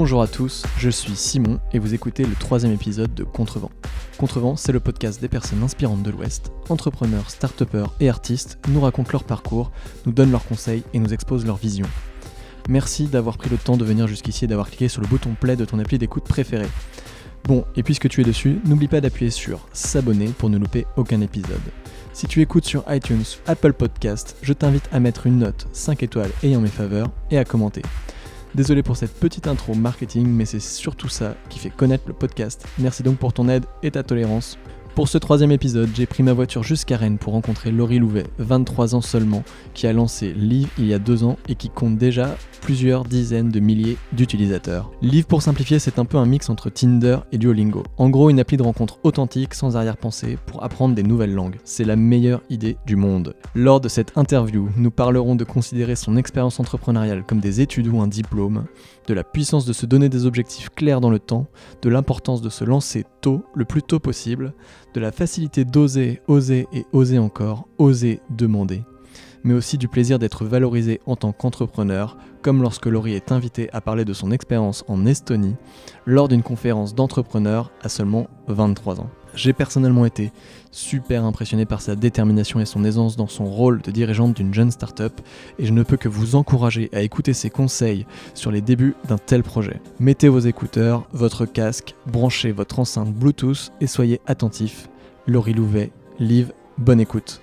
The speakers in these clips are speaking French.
Bonjour à tous, je suis Simon et vous écoutez le troisième épisode de Contrevent. Contrevent, c'est le podcast des personnes inspirantes de l'Ouest. Entrepreneurs, start et artistes nous racontent leur parcours, nous donnent leurs conseils et nous exposent leur vision. Merci d'avoir pris le temps de venir jusqu'ici et d'avoir cliqué sur le bouton play de ton appli d'écoute préféré. Bon, et puisque tu es dessus, n'oublie pas d'appuyer sur s'abonner pour ne louper aucun épisode. Si tu écoutes sur iTunes, Apple Podcast, je t'invite à mettre une note 5 étoiles ayant mes faveurs et à commenter. Désolé pour cette petite intro marketing, mais c'est surtout ça qui fait connaître le podcast. Merci donc pour ton aide et ta tolérance. Pour ce troisième épisode, j'ai pris ma voiture jusqu'à Rennes pour rencontrer Laurie Louvet, 23 ans seulement, qui a lancé Live il y a deux ans et qui compte déjà plusieurs dizaines de milliers d'utilisateurs. Live pour simplifier, c'est un peu un mix entre Tinder et Duolingo. En gros, une appli de rencontre authentique, sans arrière-pensée, pour apprendre des nouvelles langues. C'est la meilleure idée du monde. Lors de cette interview, nous parlerons de considérer son expérience entrepreneuriale comme des études ou un diplôme, de la puissance de se donner des objectifs clairs dans le temps, de l'importance de se lancer tôt, le plus tôt possible, de la facilité d'oser, oser et oser encore, oser demander, mais aussi du plaisir d'être valorisé en tant qu'entrepreneur, comme lorsque Laurie est invitée à parler de son expérience en Estonie lors d'une conférence d'entrepreneurs à seulement 23 ans. J'ai personnellement été super impressionné par sa détermination et son aisance dans son rôle de dirigeante d'une jeune start-up et je ne peux que vous encourager à écouter ses conseils sur les débuts d'un tel projet. Mettez vos écouteurs, votre casque, branchez votre enceinte Bluetooth et soyez attentifs. Laurie Louvet, Live, bonne écoute.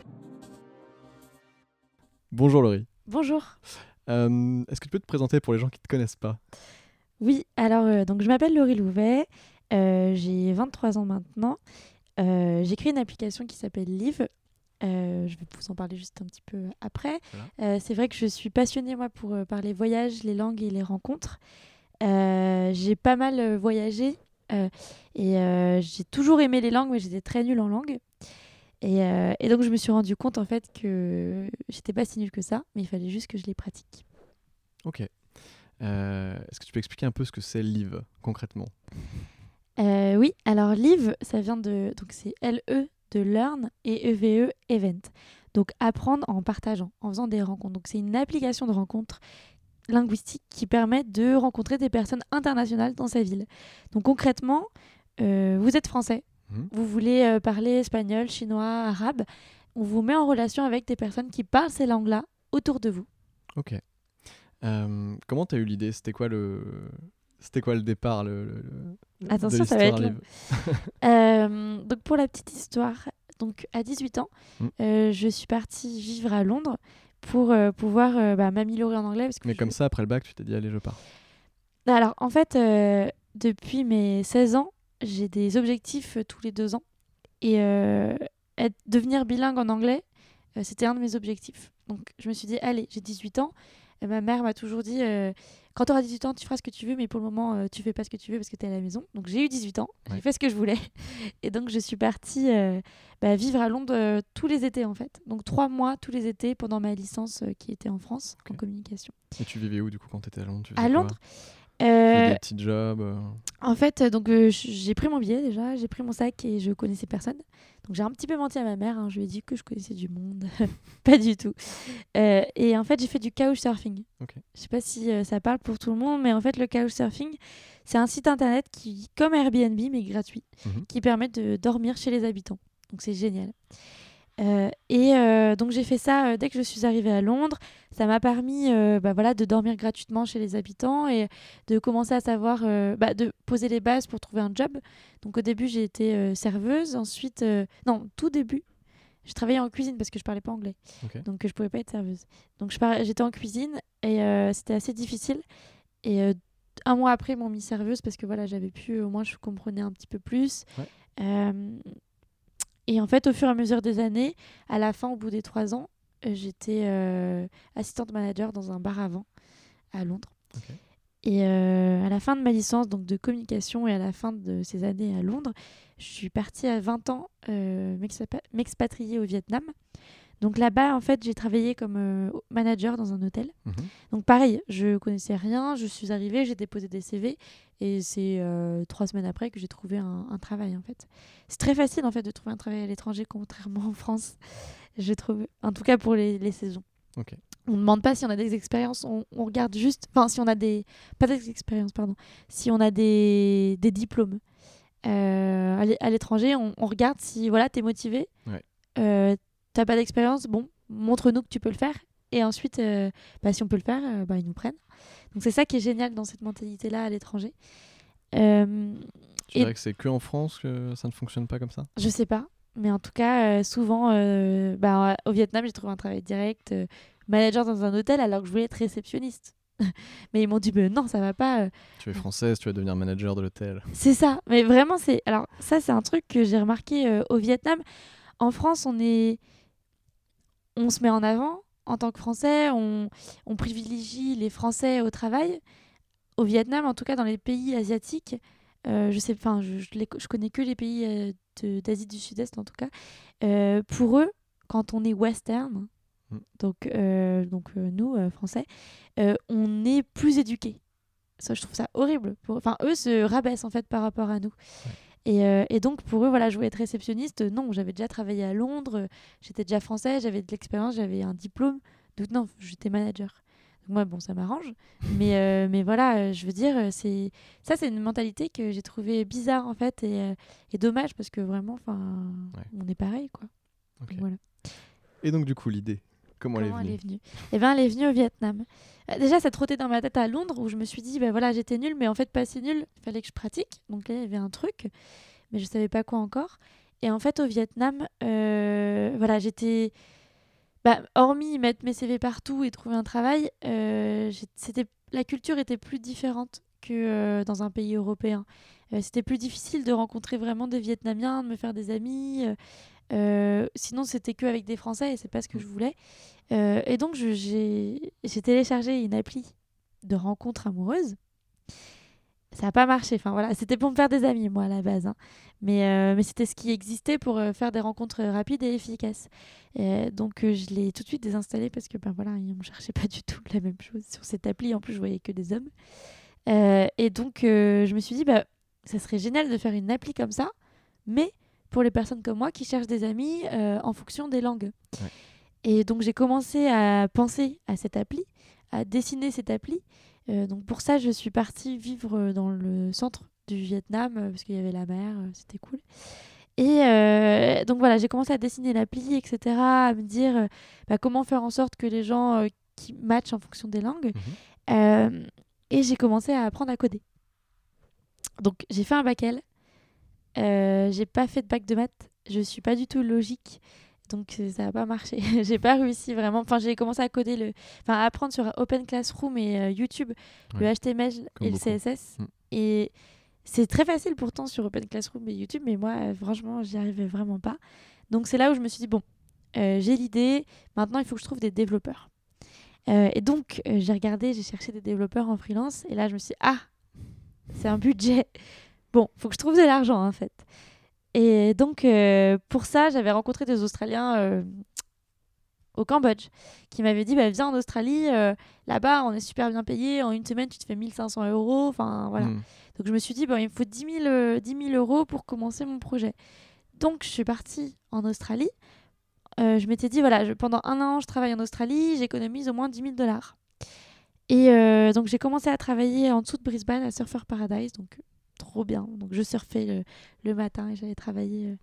Bonjour Laurie. Bonjour. Euh, est-ce que tu peux te présenter pour les gens qui ne te connaissent pas? Oui, alors euh, donc je m'appelle Laurie Louvet, j'ai 23 ans maintenant. j'ai créé une application qui s'appelle Live. je vais vous en parler juste un petit peu après. c'est vrai que je suis passionnée moi pour parler voyage, les langues et les rencontres. j'ai pas mal voyagé et j'ai toujours aimé les langues, mais j'étais très nulle en langue. Euh, et, donc, je me suis rendu compte en fait que j'étais pas si nulle que ça, mais il fallait juste que je les pratique. Ok. Euh, est-ce que tu peux expliquer un peu ce que c'est Live concrètement? Euh, Oui, alors Live, ça vient de. Donc, c'est L-E de Learn et E-V-E Event. Donc, apprendre en partageant, en faisant des rencontres. Donc, c'est une application de rencontre linguistique qui permet de rencontrer des personnes internationales dans sa ville. Donc, concrètement, vous êtes français, Mhm. Vous voulez euh, parler espagnol, chinois, arabe. On vous met en relation avec des personnes qui parlent ces langues-là autour de vous. Ok. Euh, comment tu as eu l'idée? C'était quoi le c'était quoi le départ le, Attention, ça va être long. Euh, donc pour la petite histoire, donc à 18 ans, mm. je suis partie vivre à Londres pour pouvoir bah, m'améliorer en anglais. Parce Mais comme ça, après le bac, tu t'es dit allez, je pars. Alors en fait, depuis mes 16 ans, j'ai des objectifs euh, tous les deux ans. Et euh, être, devenir bilingue en anglais, euh, c'était un de mes objectifs. Donc je me suis dit, allez, j'ai 18 ans. Et ma mère m'a toujours dit, quand tu auras 18 ans, tu feras ce que tu veux, mais pour le moment, tu fais pas ce que tu veux parce que tu es à la maison. Donc j'ai eu 18 ans, j'ai fait ce que je voulais. Et donc je suis partie bah, vivre à Londres tous les étés en fait. Donc trois mois tous les étés pendant ma licence qui était en France en communication. Et tu vivais où du coup quand tu étais à Londres? À Londres euh, des petits jobs euh. En fait, euh, donc j'ai pris mon billet déjà, j'ai pris mon sac et je connaissais personne. Donc j'ai un petit peu menti à ma mère, hein, je lui ai dit que je connaissais du monde. pas du tout. et en fait, j'ai fait du couchsurfing. Okay. Je sais pas si ça parle pour tout le monde, mais en fait, le couchsurfing, c'est un site internet qui, comme Airbnb, mais gratuit, mhm. qui permet de dormir chez les habitants. Donc c'est génial. Euh, et euh, donc j'ai fait ça euh, dès que je suis arrivée à Londres. Ça m'a permis bah, voilà, de dormir gratuitement chez les habitants et de commencer à savoir, bah, de poser les bases pour trouver un job. Donc au début j'ai été serveuse, ensuite, non, tout début, je travaillais en cuisine parce que je parlais pas anglais. Donc je pouvais pas être serveuse. Donc j'étais en cuisine et c'était assez difficile. Et un mois après, ils m'ont mis serveuse parce que voilà, j'avais pu, au moins je comprenais un petit peu plus. Et en fait, au fur et à mesure des années, à la fin, au bout des trois ans, euh, j'étais euh, assistante manager dans un bar vin à Londres. Et euh, à la fin de ma licence donc de communication et à la fin de ces années à Londres, je suis partie à 20 ans m'expatrier au Vietnam. Donc là-bas, en fait, j'ai travaillé comme euh, manager dans un hôtel. Mhm. Donc pareil, je connaissais rien, je suis arrivée, j'ai déposé des CV et c'est euh, trois semaines après que j'ai trouvé un, travail en fait. C'est très facile en fait de trouver un travail à l'étranger contrairement en France, je trouve. En tout cas pour les, saisons. Ok. on ne demande pas si on a des expériences, on, on regarde juste, enfin si on a des, pas des expériences, pardon, si on a des, des diplômes. Euh, à l'é- à l'étranger, on, on regarde si voilà, tu es motivé, Ouais. euh, t'as pas d'expérience, bon, montre-nous que tu peux le faire. Et ensuite, euh, bah, si on peut le faire, euh, bah, ils nous prennent. Donc c'est ça qui est génial dans cette mentalité-là à l'étranger. Euh, Tu Et- dirais que c'est que en France que ça ne fonctionne pas comme ça? Je sais pas, mais en tout cas, euh, souvent, bah, au Vietnam, j'ai trouvé un travail direct, manager dans un hôtel, alors que je voulais être réceptionniste. mais ils m'ont dit, bah, non, ça va pas. Tu es française, tu vas devenir manager de l'hôtel. C'est ça, mais vraiment, c'est. Alors, ça, c'est un truc que j'ai remarqué au Vietnam. En France, on est. On se met en avant en tant que Français, on, on privilégie les Français au travail. Au Vietnam, en tout cas dans les pays asiatiques, euh, je sais, enfin, je, je, les- je connais que les pays euh, d'Asie du Sud-Est en tout cas. euh, pour eux, quand on est western, Mm. donc, donc nous, Français, on est plus éduqués. Ça, je trouve ça horrible. Pour... Enfin, eux se rabaissent en fait par rapport à nous. Et, euh, et donc pour eux, voilà, je voulais être réceptionniste. Non, j'avais déjà travaillé à Londres, euh, j'étais déjà français, j'avais de l'expérience, j'avais un diplôme. Donc non, j'étais manager. Donc moi, bon, ça m'arrange. mais, euh, mais voilà, euh, je veux dire, euh, c'est ça, c'est une mentalité que j'ai trouvée bizarre en fait et, euh, et dommage parce que vraiment, enfin, Ouais. on est pareil quoi. Donc voilà. Et donc, du coup, l'idée, comment, Comment elle est venue? Eh bien, elle est venue au Vietnam. Euh, Déjà, ça trottait dans ma tête à Londres où je me suis dit, bah voilà, j'étais nulle, mais en fait, pas si nulle. Il fallait que je pratique. Donc là, il y avait un truc, mais je savais pas quoi encore. Et en fait, au Vietnam, euh, voilà, j'étais. Bah, hormis mettre mes CV partout et trouver un travail, euh, c'était la culture était plus différente que euh, dans un pays européen. Euh, c'était plus difficile de rencontrer vraiment des Vietnamiens, de me faire des amis. Euh, sinon, c'était que avec des Français et c'est pas ce que je voulais. Euh, et donc, j'ai téléchargé une appli de rencontres amoureuses. Ça n'a pas marché. Enfin, voilà, c'était pour me faire des amis, moi, à la base. hein. Mais, euh, mais c'était ce qui existait pour faire des rencontres rapides et efficaces. Euh, donc, je l'ai tout de suite désinstallé parce que, ben voilà, on cherchait pas du tout la même chose sur cette appli. En plus, je voyais que des hommes. Et donc, je me suis dit, bah, ça serait génial de faire une appli comme ça, mais pour les personnes comme moi qui cherchent des amis euh, en fonction des langues. Ouais. Et donc j'ai commencé à penser à cette appli, à dessiner cette appli. Euh, donc pour ça, je suis partie vivre dans le centre du Vietnam euh, parce qu'il y avait la mer, c'était cool. Et euh, donc voilà, j'ai commencé à dessiner l'appli, etc., à me dire bah, comment faire en sorte que les gens qui matchent en fonction des langues. Mhm. Et j'ai commencé à apprendre à coder. Donc j'ai fait un bac L. Euh, j'ai pas fait de bac de maths. Je suis pas du tout logique. Donc euh, ça n'a pas marché. j'ai pas réussi vraiment. Enfin, j'ai commencé à coder le. Enfin, à apprendre sur Open Classroom et euh, YouTube le. HTML Comme et le. CSS. Mm. Et c'est très facile pourtant sur Open Classroom et YouTube, mais moi, euh, franchement, j'y arrivais vraiment pas. Donc c'est là où je me suis dit bon, euh, j'ai l'idée. Maintenant, il faut que je trouve des développeurs. Et donc, j'ai regardé, j'ai cherché des développeurs en freelance. Et là, je me suis dit, ah, c'est un budget. Bon, faut que je trouve de l'argent, en fait. Et donc, euh, pour ça, j'avais rencontré des Australiens euh, au Cambodge qui m'avaient dit, bah, viens en Australie, euh, là-bas, on est super bien payé. En une semaine, tu te fais 1500 euros. Enfin, voilà. Mm. Donc je me suis dit, il me faut 10 000, euh, 10 000 euros pour commencer mon projet. Donc je suis partie en Australie. Je m'étais dit, voilà, je- pendant un an, je travaille en Australie, j'économise au moins 10 000 dollars. Et donc j'ai commencé à travailler en dessous de Brisbane à Surfer Paradise, donc trop bien. Donc je surfais le, le matin et j'allais travailler euh,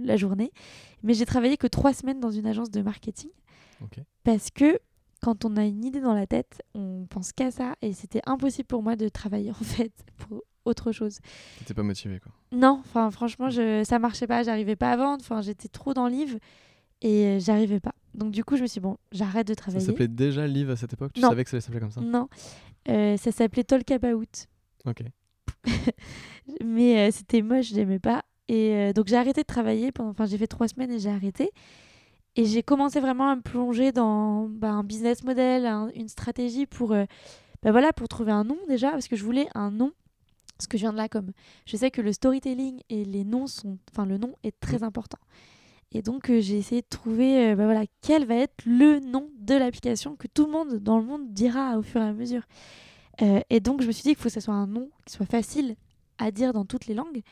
la, la journée. Mais j'ai travaillé que trois semaines dans une agence de marketing parce que quand on a une idée dans la tête, on pense qu'à ça et c'était impossible pour moi de travailler en fait pour autre chose. T'étais pas motivé, quoi. Non, enfin franchement, je, ça marchait pas, j'arrivais pas à vendre, enfin j'étais trop dans l'ivre et euh, j'arrivais pas. Donc du coup, je me suis dit, bon, j'arrête de Ça travailler. s'appelait déjà Live à cette époque? Tu Non. savais que ça allait s'appeler comme ça? Non, Euh, ça s'appelait Talk About, Ok. mais euh, c'était moche, j'aimais pas. Et euh, donc j'ai arrêté de travailler pendant, enfin j'ai fait trois semaines et j'ai arrêté. Et j'ai commencé vraiment à me plonger dans bah, un business model, un- une stratégie pour, euh, bah, voilà, pour trouver un nom déjà, parce que je voulais un nom. Parce que je viens de là comme. Je sais que le storytelling et les noms sont. Enfin, le nom est très important. Et donc, euh, j'ai essayé de trouver euh, bah, voilà, quel va être le nom de l'application que tout le monde dans le monde dira au fur et à mesure. Euh, et donc, je me suis dit qu'il faut que ce soit un nom qui soit facile à dire dans toutes les langues,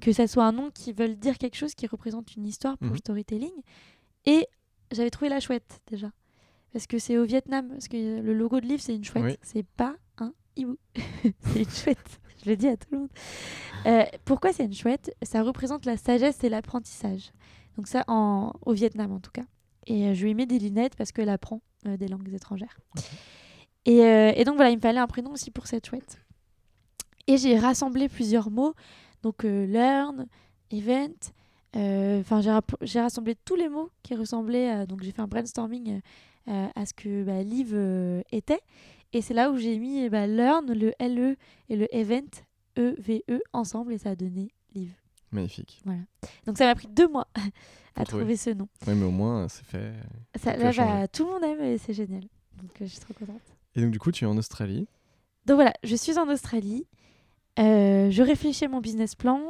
que ça soit un nom qui veuille dire quelque chose qui représente une histoire pour le Mhm. storytelling. Et j'avais trouvé la chouette déjà. parce que c'est au Vietnam. Parce que le logo de livre, c'est une chouette. Oui. C'est pas un hibou. c'est une chouette. Je le dis à tout le monde. Euh, pourquoi c'est une chouette? Ça représente la sagesse et l'apprentissage. Donc ça, en... au Vietnam en tout cas. Et euh, je lui ai mis des lunettes parce qu'elle apprend euh, des langues étrangères. Et, euh, et donc voilà, il me fallait un prénom aussi pour cette chouette. Et j'ai rassemblé plusieurs mots. Donc euh, learn, event. euh, Enfin, j'ai rassemblé tous les mots qui ressemblaient. donc j'ai fait un brainstorming à ce que bah, Live euh, était. Et c'est là où j'ai mis bah, learn, le LE et le event, E-V-E, ensemble. Et ça a donné Live. Magnifique. Donc ça m'a pris deux mois à trouver. trouver ce nom. Oui, mais au moins, c'est fait. Ça, là, bah, tout le monde aime et c'est génial. Donc euh, je suis trop contente. Et donc, du coup, tu es en Australie. Donc voilà, je suis en Australie. Euh, je réfléchis à mon business plan.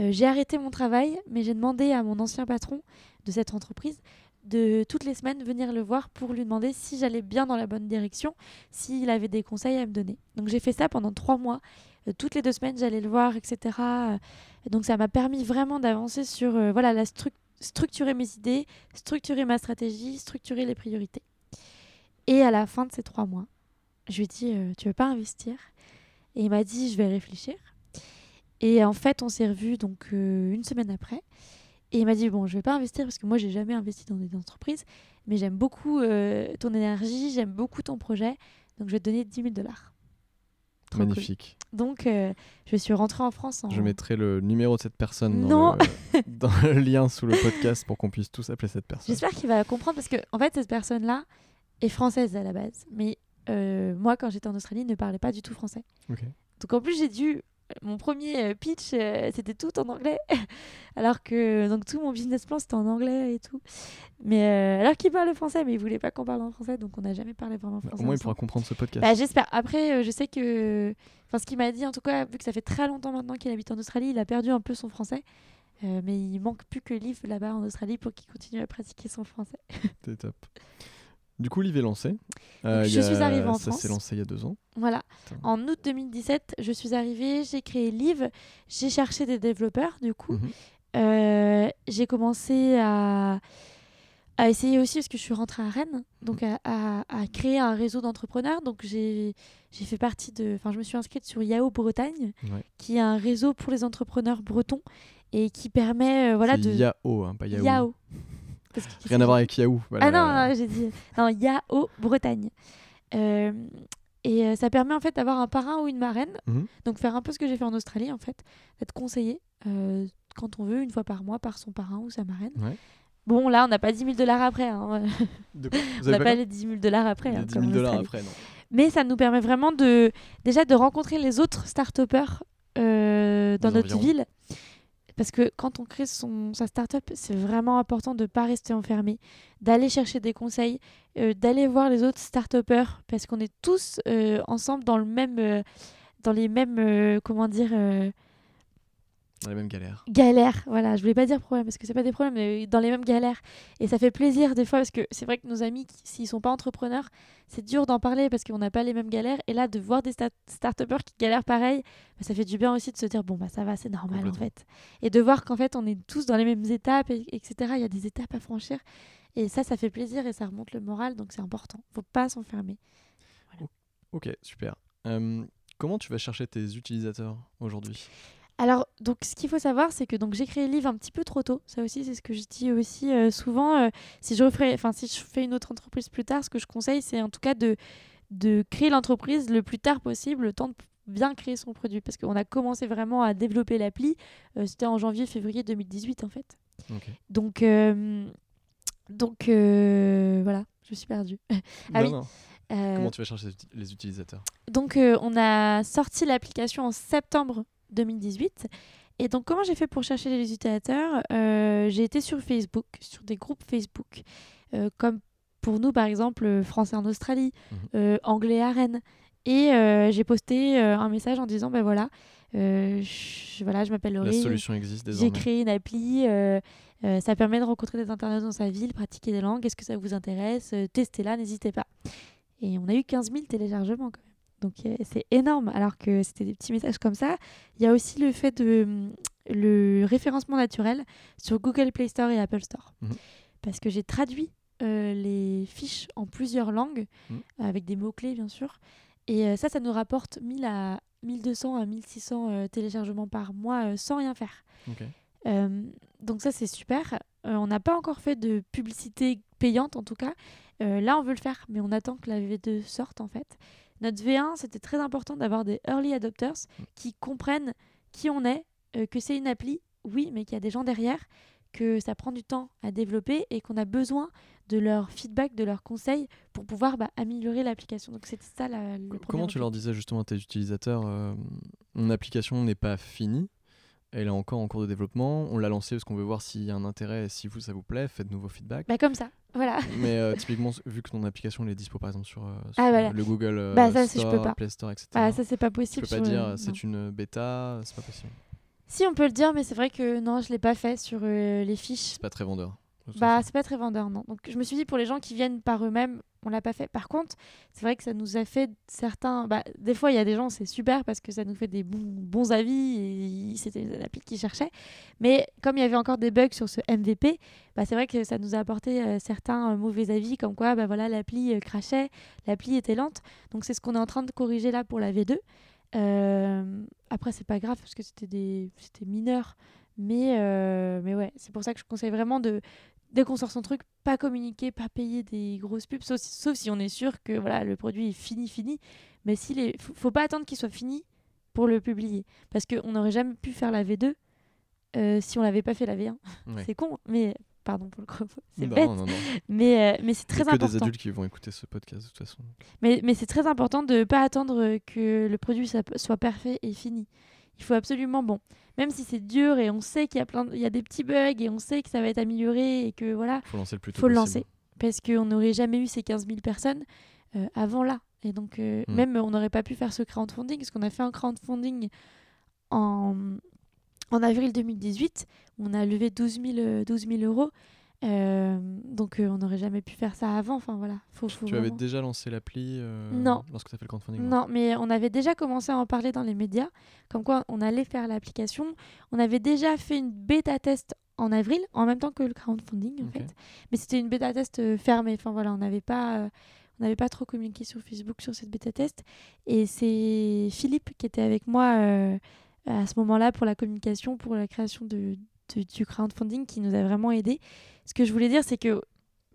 Euh, j'ai arrêté mon travail, mais j'ai demandé à mon ancien patron de cette entreprise de toutes les semaines venir le voir pour lui demander si j'allais bien dans la bonne direction, s'il avait des conseils à me donner. Donc j'ai fait ça pendant trois mois. Euh, toutes les deux semaines, j'allais le voir, etc. Donc ça m'a permis vraiment d'avancer sur voilà la stru- structurer mes idées, structurer ma stratégie, structurer les priorités. Et à la fin de ces trois mois, je lui ai dit euh, tu veux pas investir? Et il m'a dit je vais réfléchir. Et en fait, on s'est revus donc euh, une semaine après. Et il m'a dit bon, je vais pas investir parce que moi j'ai jamais investi dans des entreprises, mais j'aime beaucoup euh, ton énergie, j'aime beaucoup ton projet, donc je vais te donner 10 000 dollars. Cool. Magnifique. Donc euh, je suis rentrée en France en. Je mettrai le numéro de cette personne dans. Le, dans le lien sous le podcast pour qu'on puisse tous appeler cette personne. J'espère qu'il va comprendre parce que en fait cette personne-là est française à la base, mais euh, moi quand j'étais en Australie ne parlait pas du tout français. Donc en plus j'ai dû mon premier euh, pitch euh, c'était tout en anglais alors que donc tout mon business plan c'était en anglais et tout. Mais euh, alors qu'il parle français mais il voulait pas qu'on parle en français donc on n'a jamais parlé vraiment Bah, français. Au moins, il pourra comprendre ce podcast. Bah, j'espère. Après, euh, je sais que. Enfin, ce qu'il m'a dit, en tout cas, vu que ça fait très longtemps maintenant qu'il habite en Australie, il a perdu un peu son français. Euh, mais il manque plus que Liv là-bas en Australie pour qu'il continue à pratiquer son français. C'est top. Du coup, l'IV est lancé. Euh, je a- suis arrivée en Ça France. s'est lancé il y a deux ans. Voilà. En août 2017, je suis arrivée, j'ai créé Liv, j'ai cherché des développeurs du coup. Mhm. Euh, j'ai commencé à, à essayer aussi, parce que je suis rentrée à Rennes, donc à, à- à créer un réseau d'entrepreneurs. Donc j'ai fait partie de. Enfin, je me suis inscrite sur Yahoo Bretagne, Ouais. qui est un réseau pour les entrepreneurs bretons et qui permet euh, voilà, de. Yahoo, hein, pas Yahoo. Yahoo. Parce que- Rien à voir avec Yahoo. Ah non, non, j'ai dit. Non, Yahoo Bretagne. Euh, et euh, ça permet en fait d'avoir un parrain ou une marraine. Mhm. Donc faire un peu ce que j'ai fait en Australie en fait, d'être conseillé euh, quand on veut, une fois par mois, par son parrain ou sa marraine. Ouais. Bon, là, on n'a pas 10 000 dollars après. hein. On n'a pas pas les 10 000 dollars après. Hein, 10 comme 000 en dollars Australie. après, non. Mais ça nous permet vraiment de déjà de rencontrer les autres start-upers euh, dans notre environs. ville. Parce que quand on crée son, sa start-up, c'est vraiment important de ne pas rester enfermé, d'aller chercher des conseils, euh, d'aller voir les autres start-upers, parce qu'on est tous euh, ensemble dans, le même, euh, dans les mêmes, comment dire, Dans les mêmes galères. galères. Voilà, je voulais pas dire problème, parce que c'est pas des problèmes, mais dans les mêmes galères. Et ça fait plaisir des fois, parce que c'est vrai que nos amis, s'ils sont pas entrepreneurs, c'est dur d'en parler parce qu'on n'a pas les mêmes galères. Et là, de voir des start- start-upers qui galèrent pareil, bah, ça fait du bien aussi de se dire, bon, bah ça va, c'est normal en fait. Et de voir qu'en fait, on est tous dans les mêmes étapes, et- etc. Il y a des étapes à franchir. Et ça, ça fait plaisir et ça remonte le moral, donc c'est important. Faut pas s'enfermer. Ok, super. Euh, comment tu vas chercher tes utilisateurs aujourd'hui? Alors, donc, ce qu'il faut savoir, c'est que donc j'ai créé le livre un petit peu trop tôt. Ça aussi, c'est ce que je dis aussi euh, souvent. euh, si je referais, enfin, si je fais une autre entreprise plus tard, ce que je conseille, c'est en tout cas de de créer l'entreprise le plus tard possible, le temps de bien créer son produit, parce qu'on a commencé vraiment à développer l'appli. euh, C'était en janvier-février 2018 en fait. Donc, donc voilà, je suis perdue. Ah Non, oui. non. Comment tu vas chercher les utilisateurs? donc, on a sorti l'application en septembre 2018. Et donc, comment j'ai fait pour chercher les utilisateurs? Euh, J'ai été sur Facebook, sur des groupes Facebook, euh, comme pour nous, par exemple, euh, Français en Australie, Mhm. euh, Anglais à Rennes. Et j'ai posté un message en disant, ben voilà, je, voilà, je m'appelle La Laurie. solution existe J'ai désormais. créé une appli, ça permet de rencontrer des internautes dans sa ville, pratiquer des langues, est-ce que ça vous intéresse? Testez-la, n'hésitez pas. Et on a eu 15 000 téléchargements quand. Donc c'est énorme, alors que c'était des petits messages comme ça. Il y a aussi le fait de hum, le référencement naturel sur Google Play Store et Apple Store. Mhm. Parce que j'ai traduit euh, les fiches en plusieurs langues, Mm. avec des mots-clés bien sûr. Et euh, ça, ça nous rapporte 1000 à 1200 à 1600 euh, téléchargements par mois euh, sans rien faire. Donc ça, c'est super. On n'a pas encore fait de publicité payante en tout cas. Là, on veut le faire, mais on attend que la V2 sorte en fait. Notre V1, c'était très important d'avoir des early adopters Mm. qui comprennent qui on est, euh, que c'est une appli, oui, mais qu'il y a des gens derrière, que ça prend du temps à développer et qu'on a besoin de leur feedback, de leurs conseils pour pouvoir bah, améliorer l'application. Donc c'était ça la, le Comment tu leur disais justement à tes utilisateurs euh, Mon application n'est pas finie, elle est encore en cours de développement, on l'a lancée parce qu'on veut voir s'il y a un intérêt et si vous ça vous plaît, faites-nous vos feedbacks. Bah comme ça, voilà. Mais euh, typiquement, vu que ton application elle est dispo par exemple sur, euh, sur Ah, voilà. le Google euh, Bah, ça, je Store, peux pas. Play Store, etc. Voilà, ça c'est pas possible. peux pas dire c'est une bêta, c'est pas possible. Si on peut le dire, mais c'est vrai que non, je l'ai pas fait sur les fiches. C'est pas très vendeur. Bah, c'est pas très vendeur, non. Donc, je me suis dit, pour les gens qui viennent par eux-mêmes, on l'a pas fait. Par contre, c'est vrai que ça nous a fait certains. Bah, des fois, il y a des gens, c'est super parce que ça nous fait des bons, bons avis et c'était une appli qu'ils cherchaient. Mais comme il y avait encore des bugs sur ce MVP, bah, c'est vrai que ça nous a apporté euh, certains euh, mauvais avis, comme quoi bah, voilà, l'appli euh, crachait, l'appli était lente. Donc, c'est ce qu'on est en train de corriger là pour la V2. Euh, après, c'est pas grave parce que c'était des c'était mineur. Mais, euh, mais ouais, c'est pour ça que je conseille vraiment de, dès qu'on sort son truc, pas communiquer, pas payer des grosses pubs, sauf, sauf si on est sûr que voilà, le produit est fini, fini. Mais s'il est, faut, faut pas attendre qu'il soit fini pour le publier. Parce qu'on n'aurait jamais pu faire la V2 euh, si on l'avait pas fait la V1. Ouais. C'est con, mais pardon pour le gros c'est bête. non, non. Mais, euh, mais c'est Il y a très que des important. adultes qui vont écouter ce podcast de toute façon. Mais, mais c'est très important de ne pas attendre que le produit soit parfait et fini. Il faut absolument, bon, même si c'est dur et on sait qu'il y a plein, de- il y a des petits bugs et on sait que ça va être amélioré et que voilà, Faut lancer le plus tôt faut le lancer parce qu'on n'aurait jamais eu ces 15 000 personnes euh, avant là. Et donc, euh, Mm. même on n'aurait pas pu faire ce crowdfunding parce qu'on a fait un crowdfunding en, en avril 2018. On a levé 12 000, euh, 12 000 euros. Euh, donc, euh, on n'aurait jamais pu faire ça avant. Enfin, voilà. Faut, faut Tu avais déjà lancé l'appli euh, Non. lorsque tu as fait le crowdfunding Non, mais on avait déjà commencé à en parler dans les médias, comme quoi on allait faire l'application. On avait déjà fait une bêta test en avril, en même temps que le crowdfunding en fait. Mais c'était une bêta test euh, fermée. Enfin voilà, on n'avait pas, euh, on n'avait pas trop communiqué sur Facebook sur cette bêta test. Et c'est Philippe qui était avec moi euh, à ce moment-là pour la communication, pour la création de, du crowdfunding, qui nous a vraiment aidé. Ce que je voulais dire, c'est que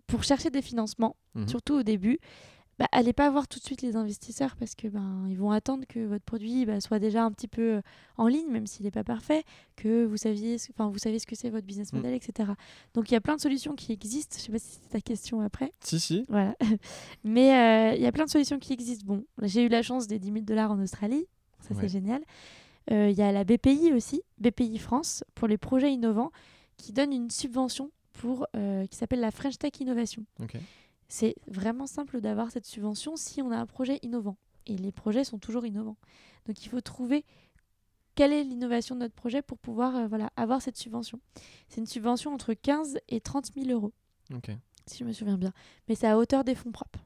pour chercher des financements, Mhm. surtout au début, bah, allez pas voir tout de suite les investisseurs parce que ben ils vont attendre que votre produit bah, soit déjà un petit peu euh, en ligne, même s'il n'est pas parfait, que vous saviez, enfin vous savez ce que c'est votre business Mm. model, etc. Donc il y a plein de solutions qui existent. Je sais pas si c'est ta question après. Si, si. Voilà. Mais euh, il y a plein de solutions qui existent. Bon, j'ai eu la chance des 10 000 dollars en Australie. Ça, Ouais. c'est génial. Euh, Il y a la BPI aussi, BPI France, pour les projets innovants, qui donne une subvention pour, euh, qui s'appelle la French Tech Innovation. C'est vraiment simple d'avoir cette subvention si on a un projet innovant. Et les projets sont toujours innovants. Donc il faut trouver quelle est l'innovation de notre projet pour pouvoir euh, voilà, avoir cette subvention. C'est une subvention entre 15 et 30 000 euros si je me souviens bien. Mais c'est à hauteur des fonds propres.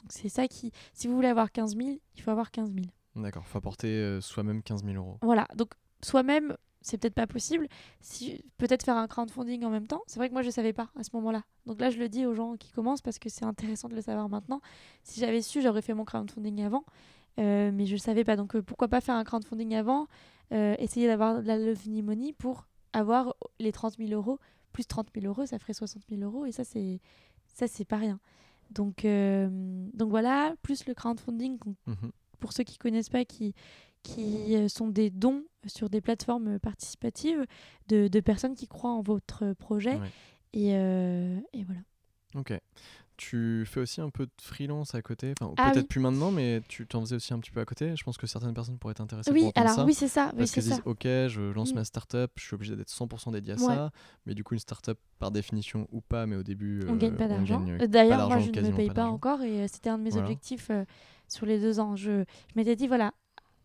Donc c'est ça qui... Si vous voulez avoir 15 000, il faut avoir 15 000. D'accord. Faut apporter euh, soi-même 15 000 euros. Voilà, donc soi-même, c'est peut-être pas possible. Si, peut-être faire un crowdfunding en même temps. C'est vrai que moi, je savais pas à ce moment-là. Donc là, je le dis aux gens qui commencent parce que c'est intéressant de le savoir maintenant. Si j'avais su, j'aurais fait mon crowdfunding avant. Euh, mais je ne savais pas. Donc euh, pourquoi pas faire un crowdfunding avant euh, Essayer d'avoir de la love money pour avoir les 30 000 euros. Plus 30 000 euros, ça ferait 60 000 euros. Et ça, c'est ça c'est pas rien. Donc, donc voilà, plus le crowdfunding qu'on Mhm. Pour ceux qui connaissent pas, qui, qui euh, sont des dons sur des plateformes participatives de, de personnes qui croient en votre projet. Ouais. Et, euh, et voilà. Ok. Tu fais aussi un peu de freelance à côté? Enfin, Ah peut-être oui. plus maintenant, mais tu t'en faisais aussi un petit peu à côté. Je pense que certaines personnes pourraient être intéressées Oui, alors ça. oui, c'est ça. Oui, Parce c'est qu'elles ça. disent, ok, je lance Mm. ma startup, je suis obligé d'être 100% dédié à Ouais. ça. Mais du coup, une startup, par définition ou pas, mais au début, on euh, gagne pas d'argent. D'ailleurs, moi, je ne me paye pas encore et euh, c'était un de mes Voilà. objectifs euh, sur les deux ans. Je, je m'étais dit, voilà,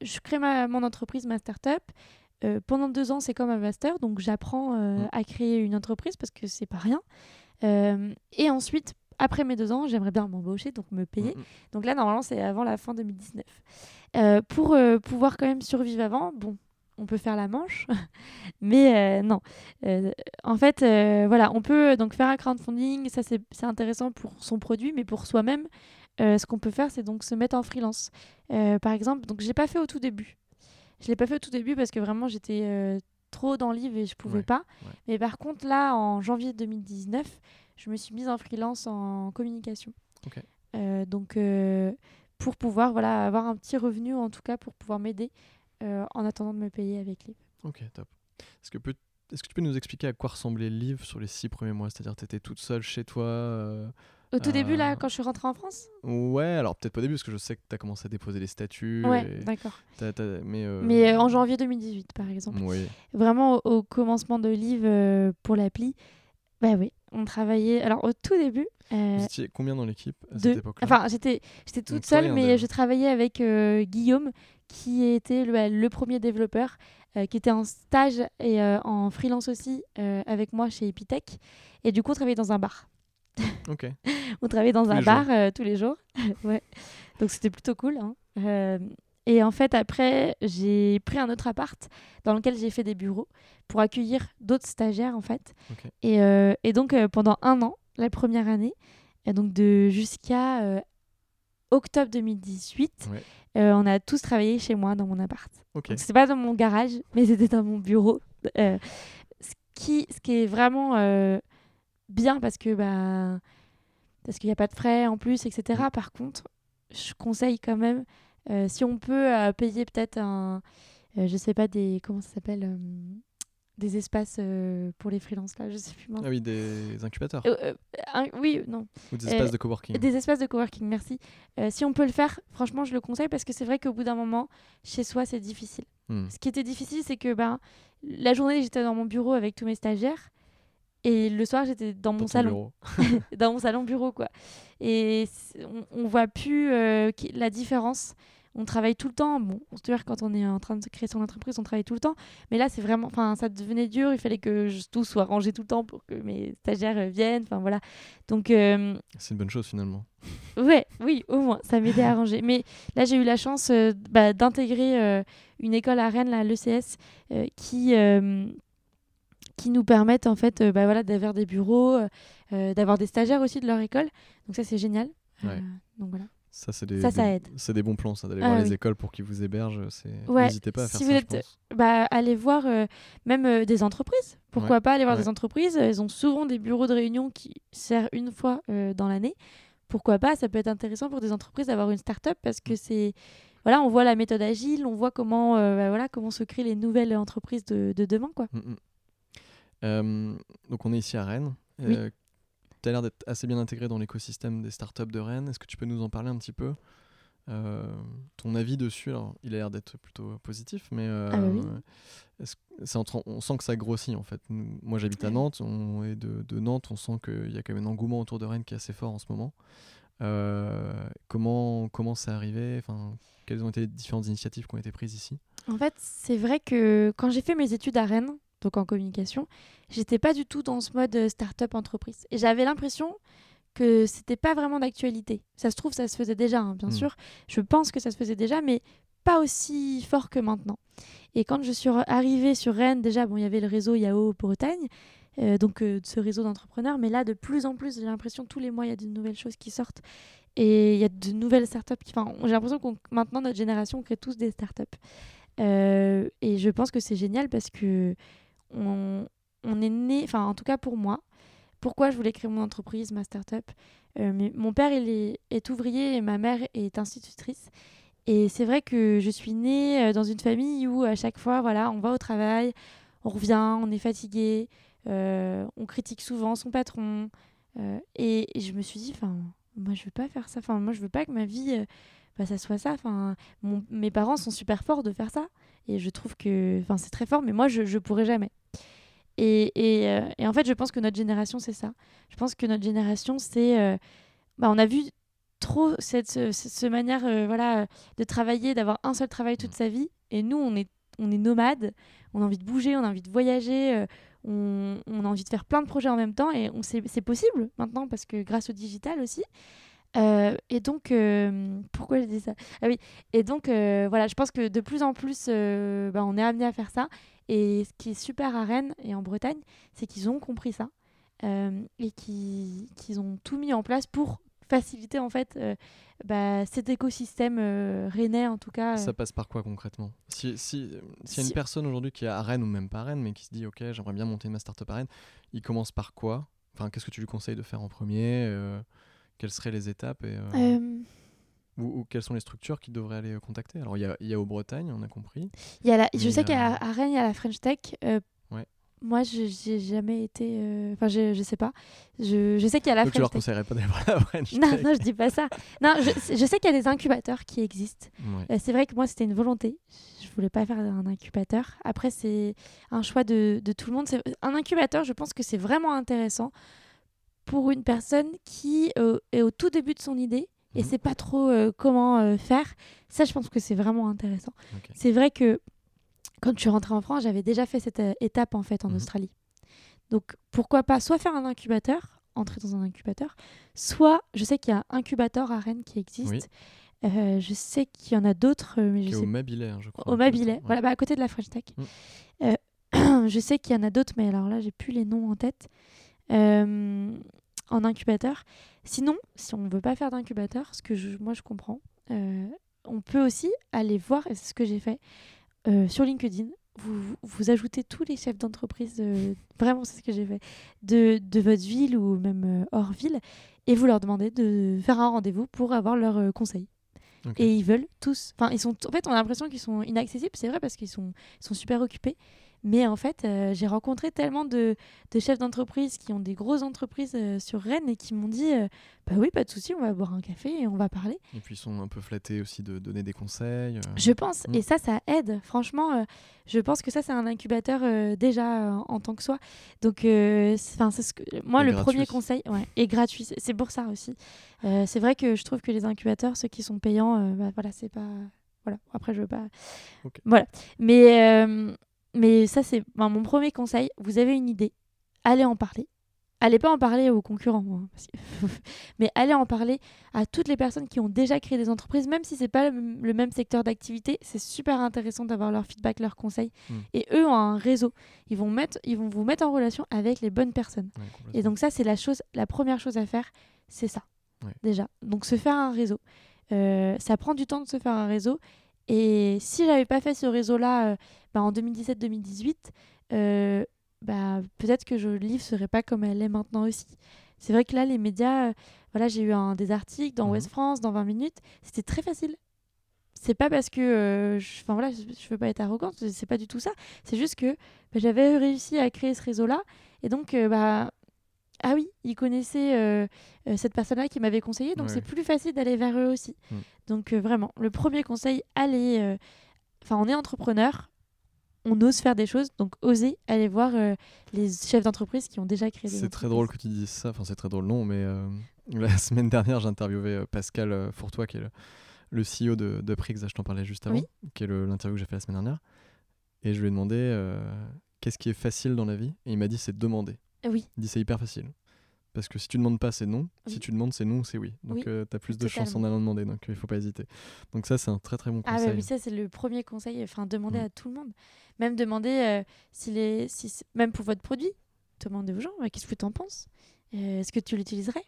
je crée ma, mon entreprise, ma startup. Euh, pendant deux ans, c'est comme un master, donc j'apprends euh, Mm. à créer une entreprise parce que c'est pas rien. Euh, et ensuite, après mes deux ans, j'aimerais bien m'embaucher, donc me payer. Mm, mm. Donc là, normalement, c'est avant la fin 2019. Euh, pour pouvoir quand même survivre avant, bon, on peut faire la manche, mais non. en fait, voilà, on peut donc faire un crowdfunding, ça c'est intéressant pour son produit, mais pour soi-même, ce qu'on peut faire, c'est donc se mettre en freelance. par exemple, donc j'ai pas fait au tout début. Je l'ai pas fait au tout début parce que vraiment j'étais trop dans le livre et je pouvais pas. Mais par contre, là, en janvier 2019, je me suis mise en freelance en communication. donc, pour pouvoir voilà, avoir un petit revenu, en tout cas, pour pouvoir m'aider euh, en attendant de me payer avec Liv. Ok, top. Est-ce que, tu peux nous expliquer à quoi ressemblait Liv sur les six premiers mois? C'est-à-dire, tu étais toute seule chez toi euh, Au tout début, là, quand je suis rentrée en France Ouais, alors peut-être pas au début, parce que je sais que tu as commencé à déposer les statuts. Ouais, d'accord. Mais, euh, mais en janvier 2018, par exemple. Oui. Vraiment, au, commencement de Liv pour l'appli, bah oui, on travaillait. Alors, au tout début. Euh, Vous étiez combien dans l'équipe à cette époque-là? Enfin, j'étais toute seule, mais je travaillais avec euh, Guillaume, qui était le, bah, le premier développeur, euh, qui était en stage et en freelance aussi avec moi chez Epitech. Et du coup, on travaillait dans un bar. On travaillait dans un bar tous les jours. ouais. Donc, c'était plutôt cool. Hein. Et en fait, après, j'ai pris un autre appart dans lequel j'ai fait des bureaux pour accueillir d'autres stagiaires, en fait. Et, euh, et, donc, euh, pendant un an, la première année, donc de jusqu'à euh, octobre 2018, on a tous travaillé chez moi dans mon appart. Okay. C'est pas dans mon garage, mais c'était dans mon bureau. ce, qui, ce qui est vraiment bien parce que bah, parce qu'il n'y a pas de frais en plus, etc. Mm. Par contre, je conseille quand même euh, si on peut euh, payer peut-être un, euh, je sais pas, des, comment ça s'appelle des espaces pour les freelances là, je sais plus Ah oui, des incubateurs. oui, non. Ou des espaces de coworking. Des espaces de coworking, merci. si on peut le faire, franchement, je le conseille parce que c'est vrai qu'au bout d'un moment, chez soi, c'est difficile. Hmm. Ce qui était difficile, c'est que ben, la journée, j'étais dans mon bureau avec tous mes stagiaires. Et le soir, j'étais dans mon salon. dans mon salon bureau, quoi. Et on, on voit plus la différence on travaille tout le temps. Bon, on se dire quand on est en train de créer son entreprise, on travaille tout le temps. Mais là, c'est vraiment, enfin, ça devenait dur. Il fallait que tout soit rangé tout le temps pour que mes stagiaires euh, viennent. Enfin voilà. Donc. Euh, c'est une bonne chose finalement. Ouais, oui, au moins, ça m'aidait à ranger. Mais là, j'ai eu la chance euh, bah, d'intégrer une école à Rennes, l'ECS, qui qui nous permettent en fait bah, voilà, d'avoir des bureaux, d'avoir des stagiaires aussi de leur école. Donc ça c'est génial. donc voilà. Ça, c'est des, C'est des bons plans, ça, d'aller ah voir les écoles pour qu'ils vous hébergent. N'hésitez pas à faire si ça, vous êtes... Bah, allez voir euh, même euh, des entreprises. Pourquoi pas aller voir des entreprises? Elles ont souvent des bureaux de réunion qui servent une fois euh, dans l'année. Pourquoi pas? Ça peut être intéressant pour des entreprises d'avoir une start-up parce que mm. c'est... Voilà, on voit la méthode agile, on voit comment, bah, voilà, comment se créent les nouvelles entreprises de, de demain. Quoi. Mm, mm. Donc on est ici à Rennes. Tu as l'air d'être assez bien intégré dans l'écosystème des startups de Rennes. Est-ce que tu peux nous en parler un petit peu? Euh, Ton avis dessus, alors, il a l'air d'être plutôt positif, mais euh, ah bah on sent que ça grossit en fait. Moi j'habite à Nantes, on est de, de Nantes, on sent qu'il y a quand même un engouement autour de Rennes qui est assez fort en ce moment. Euh, comment comment c'est arrivé? Enfin, Quelles ont été les différentes initiatives qui ont été prises ici? En fait, c'est vrai que quand j'ai fait mes études à Rennes, donc en communication, j'étais pas du tout dans ce mode euh, start-up entreprise. Et j'avais l'impression que c'était pas vraiment d'actualité. Ça se trouve, ça se faisait déjà, hein, bien hmm. sûr. Je pense que ça se faisait déjà, mais pas aussi fort que maintenant. Et quand je suis arrivée sur Rennes, déjà, bon, il y avait le réseau Yahoo Bretagne, euh, donc euh, ce réseau d'entrepreneurs, mais là, de plus en plus, j'ai l'impression tous les mois, il y a de nouvelles choses qui sortent. Et il y a de nouvelles startups. Qui... Enfin, j'ai l'impression que maintenant, notre génération crée tous des startups. Euh, et je pense que c'est génial parce que on, est né, enfin en tout cas pour moi, pourquoi je voulais créer mon entreprise, ma start-up. Euh, mais mon père il est, ouvrier et ma mère est institutrice. Et c'est vrai que je suis née euh, dans une famille où à chaque fois, voilà, on va au travail, on revient, on est fatigué, euh, on critique souvent son patron. et, je me suis dit, enfin, moi je veux pas faire ça. Enfin, moi je veux pas que ma vie, bah, ça soit ça. Enfin, mes parents sont super forts de faire ça. Et je trouve que, enfin, c'est très fort, mais moi je, je pourrais jamais. Et, et, euh, et, en fait, je pense que notre génération, c'est ça. Je pense que notre génération, c'est. Euh, bah, on a vu trop cette, ce, manière euh, voilà, de travailler, d'avoir un seul travail toute sa vie. Et nous, on est, on est nomades, on a envie de bouger, on a envie de voyager, on, on, a envie de faire plein de projets en même temps. Et c'est possible maintenant parce que grâce au digital aussi. Euh, et donc, euh, pourquoi j'ai dit ça? Ah oui, et donc, euh, voilà, je pense que de plus en plus, bah, on est amené à faire ça. Et ce qui est super à Rennes et en Bretagne, c'est qu'ils ont compris ça et qu'ils ont tout mis en place pour faciliter en fait bah, cet écosystème rennais en tout cas. Ça passe par quoi concrètement? Si si s'il y a une Si- personne aujourd'hui qui est à Rennes ou même pas à Rennes, mais qui se dit ok j'aimerais bien monter ma startup à Rennes, il commence par quoi? Enfin qu'est-ce que tu lui conseilles de faire en premier Quelles seraient les étapes et, euh, Euh, ou, ou quelles sont les structures qu'il devrait aller euh, contacter? Alors il y a, y a au Bretagne, on a compris. Y a la- je sais qu'à Rennes, il y a la French Tech. Ouais. Moi, je j'ai jamais été. Enfin, je, je sais pas. Je, je sais qu'il y a la Donc leur French Tech. conseillerais pas d'aller voir la French Non, Tech non, je dis pas ça. Non, je, je sais qu'il y a des incubateurs qui existent. Ouais. C'est vrai que moi, c'était une volonté. Je voulais pas faire un incubateur. Après, c'est un choix de, de tout le monde. Un incubateur, je pense que c'est vraiment intéressant pour une personne qui euh, est au tout début de son idée et Mhm. sait pas trop euh, comment euh, faire. Ça, je pense que c'est vraiment intéressant. C'est vrai que quand je suis rentrée en France, j'avais déjà fait cette étape en fait en Mhm. Australie. Donc pourquoi pas soit faire un incubateur, entrer dans un incubateur, soit je sais qu'il y a un incubateur à Rennes qui existe. Oui. Euh, je sais qu'il y en a d'autres, mais je sais au Mabilais, hein, je crois. au Mabilais. Ouais. voilà, bah, à côté de la French Tech. Mm. Euh, je sais qu'il y en a d'autres, mais alors là, j'ai plus les noms en tête. Euh, en incubateur. Sinon, si on ne veut pas faire d'incubateur, ce que je- moi je comprends, euh, on peut aussi aller voir, et c'est ce que j'ai fait, euh, sur LinkedIn. Vous, vous ajoutez tous les chefs d'entreprise, euh, vraiment c'est ce que j'ai fait, de, de votre ville ou même hors ville, et vous leur demandez de faire un rendez-vous pour avoir leurs conseils. Ok. Et ils veulent tous. Enfin, ils sont. En fait, on a l'impression qu'ils sont inaccessibles. C'est vrai parce qu'ils sont, ils sont super occupés. Mais en fait, euh, j'ai rencontré tellement de, de chefs d'entreprise qui ont des grosses entreprises euh, sur Rennes et qui m'ont dit euh, Bah oui, pas de souci, on va boire un café et on va parler. Et puis ils sont un peu flattés aussi de donner des conseils. euh. Je pense. Mm. Et ça, ça aide. Franchement, je pense que ça, c'est un incubateur déjà en tant que soi. Donc, euh, c'est- ce que moi, Et le gratuit. premier conseil, ouais, est gratuit. C'est- pour ça aussi. C'est vrai que je trouve que les incubateurs, ceux qui sont payants, bah, voilà, c'est pas. Voilà. Après, je veux pas. Voilà. Mais, euh, mais ça, c'est mon premier conseil. Vous avez une idée, allez en parler. Allez pas en parler aux concurrents, hein, parce que- mais allez en parler à toutes les personnes qui ont déjà créé des entreprises, même si c'est pas le, même secteur d'activité. C'est super intéressant d'avoir leur feedback, leurs conseils. Mm. Et eux ont un réseau. Ils vont, mettre, ils vont vous mettre en relation avec les bonnes personnes. Ouais. Et donc ça, c'est la chose, la première chose à faire, c'est ça. Ouais. Déjà. Donc se faire un réseau. Euh, ça prend du temps de se faire un réseau. Et si j'avais pas fait ce réseau-là euh, bah, en 2017-2018, euh, bah, peut-être que je, le livre serait pas comme elle est maintenant aussi. C'est vrai que là, les médias, euh, voilà, j'ai eu un, des articles dans Mhm. Ouest France, dans 20 minutes, c'était très facile. C'est pas parce que, euh, je- enfin voilà, je, je veux pas être arrogante, c'est pas du tout ça. C'est juste que bah, j'avais réussi à créer ce réseau-là, et donc bah ah oui, ils connaissaient euh, euh, cette personne-là qui m'avait conseillé, donc Ouais. c'est plus facile d'aller vers eux aussi. Mm. Donc euh, vraiment, le premier conseil, allez, euh, enfin on est entrepreneur, on ose faire des choses, donc osez aller voir les chefs d'entreprise qui ont déjà créé des C'est très drôle que tu dises ça. Enfin, c'est très drôle, non, mais la semaine dernière, j'ai interviewé euh, Pascal Fourtois, qui est le, le CEO de, de Prix, je t'en parlais juste avant, Oui. qui est l'interview que j'ai fait la semaine dernière. Et je lui ai demandé qu'est-ce qui est facile dans la vie. Et il m'a dit c'est demander. Oui, Il dit c'est hyper facile. Parce que si tu demandes pas, c'est non. Si tu demandes, c'est non, c'est oui. Donc Oui, tu as plus de chances en allant demander. Donc il faut pas hésiter. Donc ça, c'est un très très bon Ah conseil. bah oui, ça c'est le premier conseil, enfin demander Mm. à tout le monde. Même demander euh, si les, si, même pour votre produit, demandez aux gens ouais, qu'est-ce que tu en penses? Euh, Est-ce que tu l'utiliserais?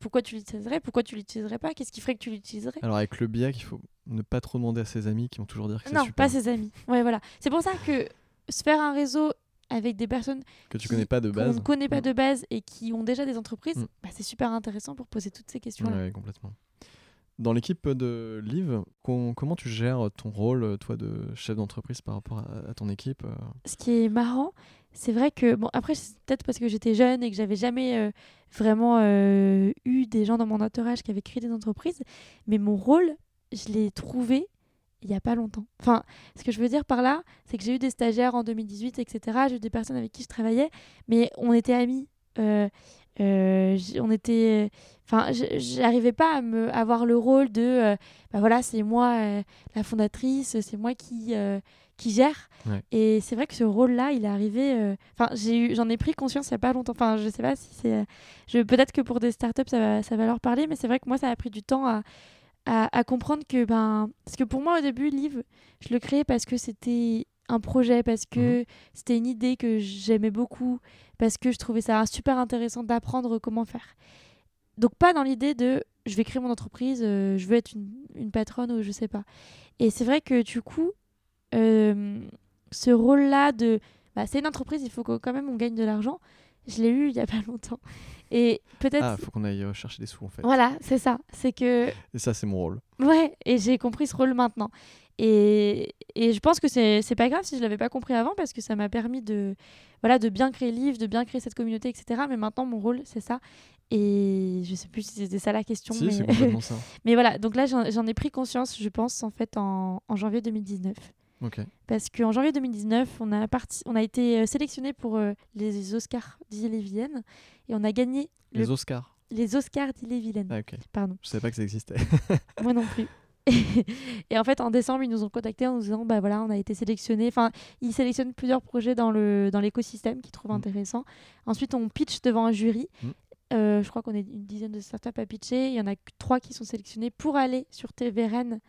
Pourquoi tu l'utiliserais? Pourquoi tu l'utiliserais pas? Qu'est-ce qui ferait que tu l'utiliserais? Alors avec le biais qu'il faut ne pas trop demander à ses amis qui vont toujours dire que c'est Non, pas ses amis. Ouais, voilà. C'est pour ça que se faire un réseau avec des personnes Que tu qui- connais pas de qu'on base. ne connaît pas Mm. de base et qui ont déjà des entreprises, Mm. bah, c'est super intéressant pour poser toutes ces questions-là. Ouais, complètement. Dans l'équipe de Liv, com- comment tu gères ton rôle, toi, de chef d'entreprise par rapport à, à ton équipe euh? Ce qui est marrant, c'est vrai que, bon, après, c'est peut-être parce que j'étais jeune et que j'avais jamais euh, vraiment euh, eu des gens dans mon entourage qui avaient créé des entreprises, mais mon rôle, je l'ai trouvé il y a pas longtemps. Enfin, ce que je veux dire par là, c'est que j'ai eu des stagiaires en 2018, etc. J'ai eu des personnes avec qui je travaillais, mais on était amis. Euh, euh, on était enfin j'arrivais pas à me avoir le rôle de euh, bah voilà c'est moi euh, la fondatrice c'est moi qui euh, qui gère. Ouais. Et c'est vrai que ce rôle-là, il est arrivé. Enfin, j'ai eu, j'en ai pris conscience il y a pas longtemps. Enfin, je sais pas si c'est. Je peut-être que pour des startups, ça va, ça va leur parler, mais c'est vrai que moi, ça a pris du temps à, à, à comprendre que ben, parce que pour moi au début, Live, je le créais parce que c'était un projet, parce que c'était une idée que j'aimais beaucoup, parce que je trouvais ça super intéressant d'apprendre comment faire. Donc pas dans l'idée de je vais créer mon entreprise, euh, je veux être une, une patronne ou je sais pas. Et c'est vrai que du coup, euh, ce rôle-là de bah, c'est une entreprise, il faut que quand même on gagne de l'argent. Je l'ai eu il y a pas longtemps. Et peut-être Ah, faut qu'on aille euh, chercher des sous en fait. voilà, c'est ça. C'est que Et ça, c'est mon rôle. Ouais, et j'ai compris ce rôle maintenant. Et, et je pense que c'est pas grave si je l'avais pas compris avant parce que ça m'a permis de, voilà, de bien créer le livre, de bien créer cette communauté, etc. Mais maintenant, mon rôle, c'est ça. Et je sais plus si c'était ça la question. Si, mais... ça. mais voilà, donc là, j'en j'en ai pris conscience, je pense, en fait, en, en janvier 2019. Ok. Parce qu'en janvier 2019, on a, parti, on a été sélectionné pour euh, les Oscars d'Ille-et-Vilaine et on a gagné Les le- Oscars. les Oscars d'Ille-et-Vilaine. Ah. Pardon. Je savais pas que ça existait. Moi non plus. et en fait, en décembre, ils nous ont contactés en nous disant bah voilà, on a été sélectionnés. Enfin, ils sélectionnent plusieurs projets dans le dans l'écosystème qu'ils trouvent Mm. intéressants. Ensuite, on pitch devant un jury. Mm. Euh, je crois qu'on est une dizaine de startups à pitcher. Il y en a trois qui sont sélectionnés pour aller sur TVRN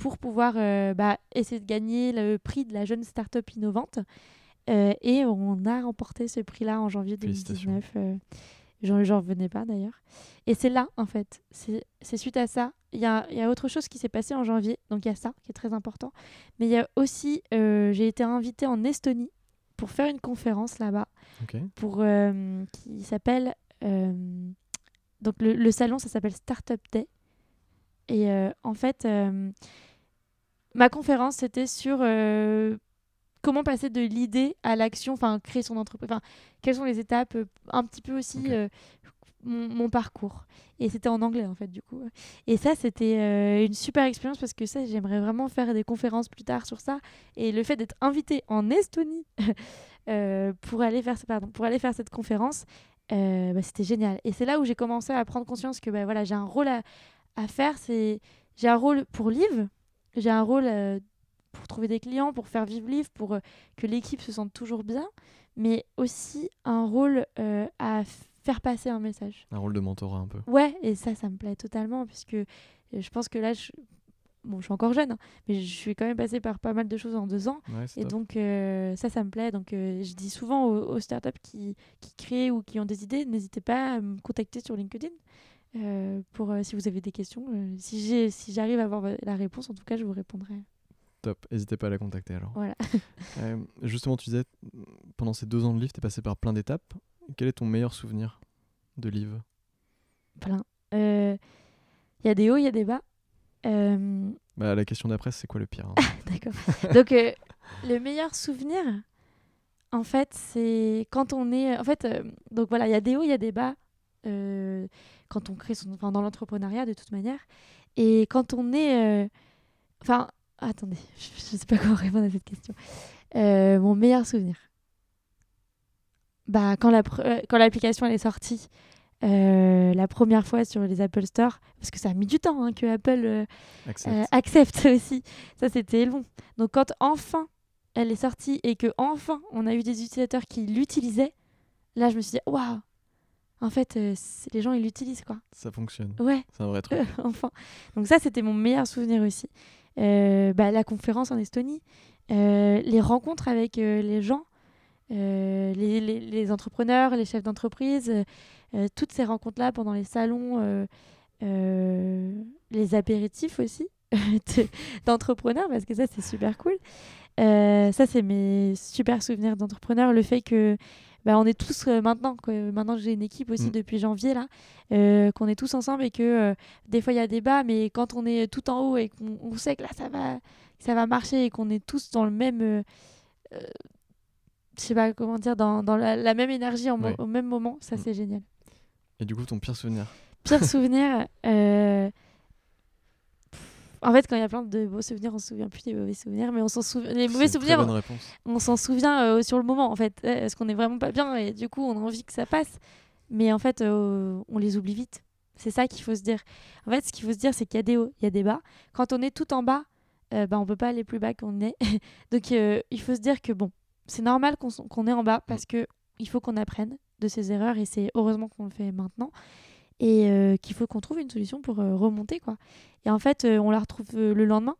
pour pouvoir euh, bah, essayer de gagner le prix de la jeune startup innovante. Euh, et on a remporté ce prix-là en janvier Félicitations. 2019. Euh, J'en revenais pas d'ailleurs. Et c'est là, en fait, c'est suite à ça. Il y a, y a autre chose qui s'est passé en janvier, donc il y a ça qui est très important. Mais il y a aussi, euh, j'ai été invitée en Estonie pour faire une conférence là-bas, pour, qui s'appelle. donc le, le salon, ça s'appelle Startup Day. Et en fait, ma conférence, c'était sur euh, comment passer de l'idée à l'action, enfin créer son entreprise, enfin quelles sont les étapes, euh, un petit peu aussi euh, mon, mon parcours. Et c'était en anglais en fait du coup. Et ça c'était euh, une super expérience parce que ça j'aimerais vraiment faire des conférences plus tard sur ça. Et le fait d'être invité en Estonie pour aller faire pardon pour aller faire cette conférence, euh, bah, c'était génial. Et c'est là où j'ai commencé à prendre conscience que bah, voilà j'ai un rôle à, à faire. C'est j'ai un rôle pour Live, j'ai un rôle euh, pour trouver des clients, pour faire vivre Live, pour euh, que l'équipe se sente toujours bien, mais aussi un rôle euh, à faire passer un message. Un rôle de mentorat un peu. Ouais, et ça, ça me plaît totalement, puisque je pense que là, je... Bon, je suis encore jeune, hein, mais je suis quand même passée par pas mal de choses en deux ans. Ouais, Et top. donc, euh, ça, ça me plaît. Donc, euh, je dis souvent aux, aux startups qui, qui créent ou qui ont des idées, n'hésitez pas à me contacter sur LinkedIn. Euh, pour euh, si vous avez des questions, Euh, si j'ai si j'arrive à avoir la réponse, en tout cas, je vous répondrai. Top. N'hésitez pas à la contacter alors. Voilà. Justement, tu disais, pendant ces deux ans de livre, tu es passé par plein d'étapes. Quel est ton meilleur souvenir de livre? Plein. Il y a des hauts, il y a des bas. Euh, bah, La question d'après, c'est quoi le pire hein? D'accord. Donc, euh, le meilleur souvenir, en fait, c'est quand on est. En fait, euh, donc voilà, il y a des hauts, il y a des bas euh, quand on crée son. Enfin, dans l'entrepreneuriat, de toute manière. Et quand on est. euh, Enfin, attendez, je ne sais pas comment répondre à cette question. Euh, mon meilleur souvenir. Bah, quand la quand l'application elle est sortie. la première fois sur les Apple Store, parce que ça a mis du temps hein, que Apple Accepte. accepte aussi. Ça, c'était long. Donc, quand enfin elle est sortie et que enfin on a eu des utilisateurs qui l'utilisaient, là, je me suis dit, waouh, en fait, euh, les gens, ils l'utilisent, quoi. Ça fonctionne. Ouais, C'est un vrai truc. enfin. Donc, ça, c'était mon meilleur souvenir aussi. Euh, bah, la conférence en Estonie, euh, les rencontres avec les gens, les, les- les entrepreneurs, les chefs d'entreprise, toutes ces rencontres-là pendant les salons, les apéritifs aussi de- d'entrepreneurs, parce que ça, c'est super cool. Ça, c'est mes super souvenirs d'entrepreneurs. Le fait que bah, on est tous euh, maintenant, que maintenant j'ai une équipe aussi Mm. depuis janvier, là, euh, qu'on est tous ensemble et que euh, des fois il y a des bas, mais quand on est tout en haut et qu'on on sait que là ça va, ça va marcher et qu'on est tous dans le même. euh, je sais pas comment dire, dans, dans la, la même énergie en mo- Ouais. au même moment, ça Mm. c'est génial. Et du coup, ton pire souvenir? Pire souvenir, en fait, quand il y a plein de beaux souvenirs, on se souvient plus des mauvais souvenirs, mais on s'en souvient. Les mauvais souvenirs, on s'en souvient euh, sur le moment, en fait, euh, parce qu'on est vraiment pas bien et du coup, on a envie que ça passe? Mais en fait, euh, on les oublie vite. C'est ça qu'il faut se dire. En fait, ce qu'il faut se dire, c'est qu'il y a des hauts, il y a des bas. Quand on est tout en bas, euh, bah, on peut pas aller plus bas qu'on est. Donc euh, il faut se dire que bon, c'est normal qu'on qu'on est en bas parce que il faut qu'on apprenne de ses erreurs et c'est heureusement qu'on le fait maintenant et euh, qu'il faut qu'on trouve une solution pour euh, remonter quoi. Et en fait, euh, on la retrouve le lendemain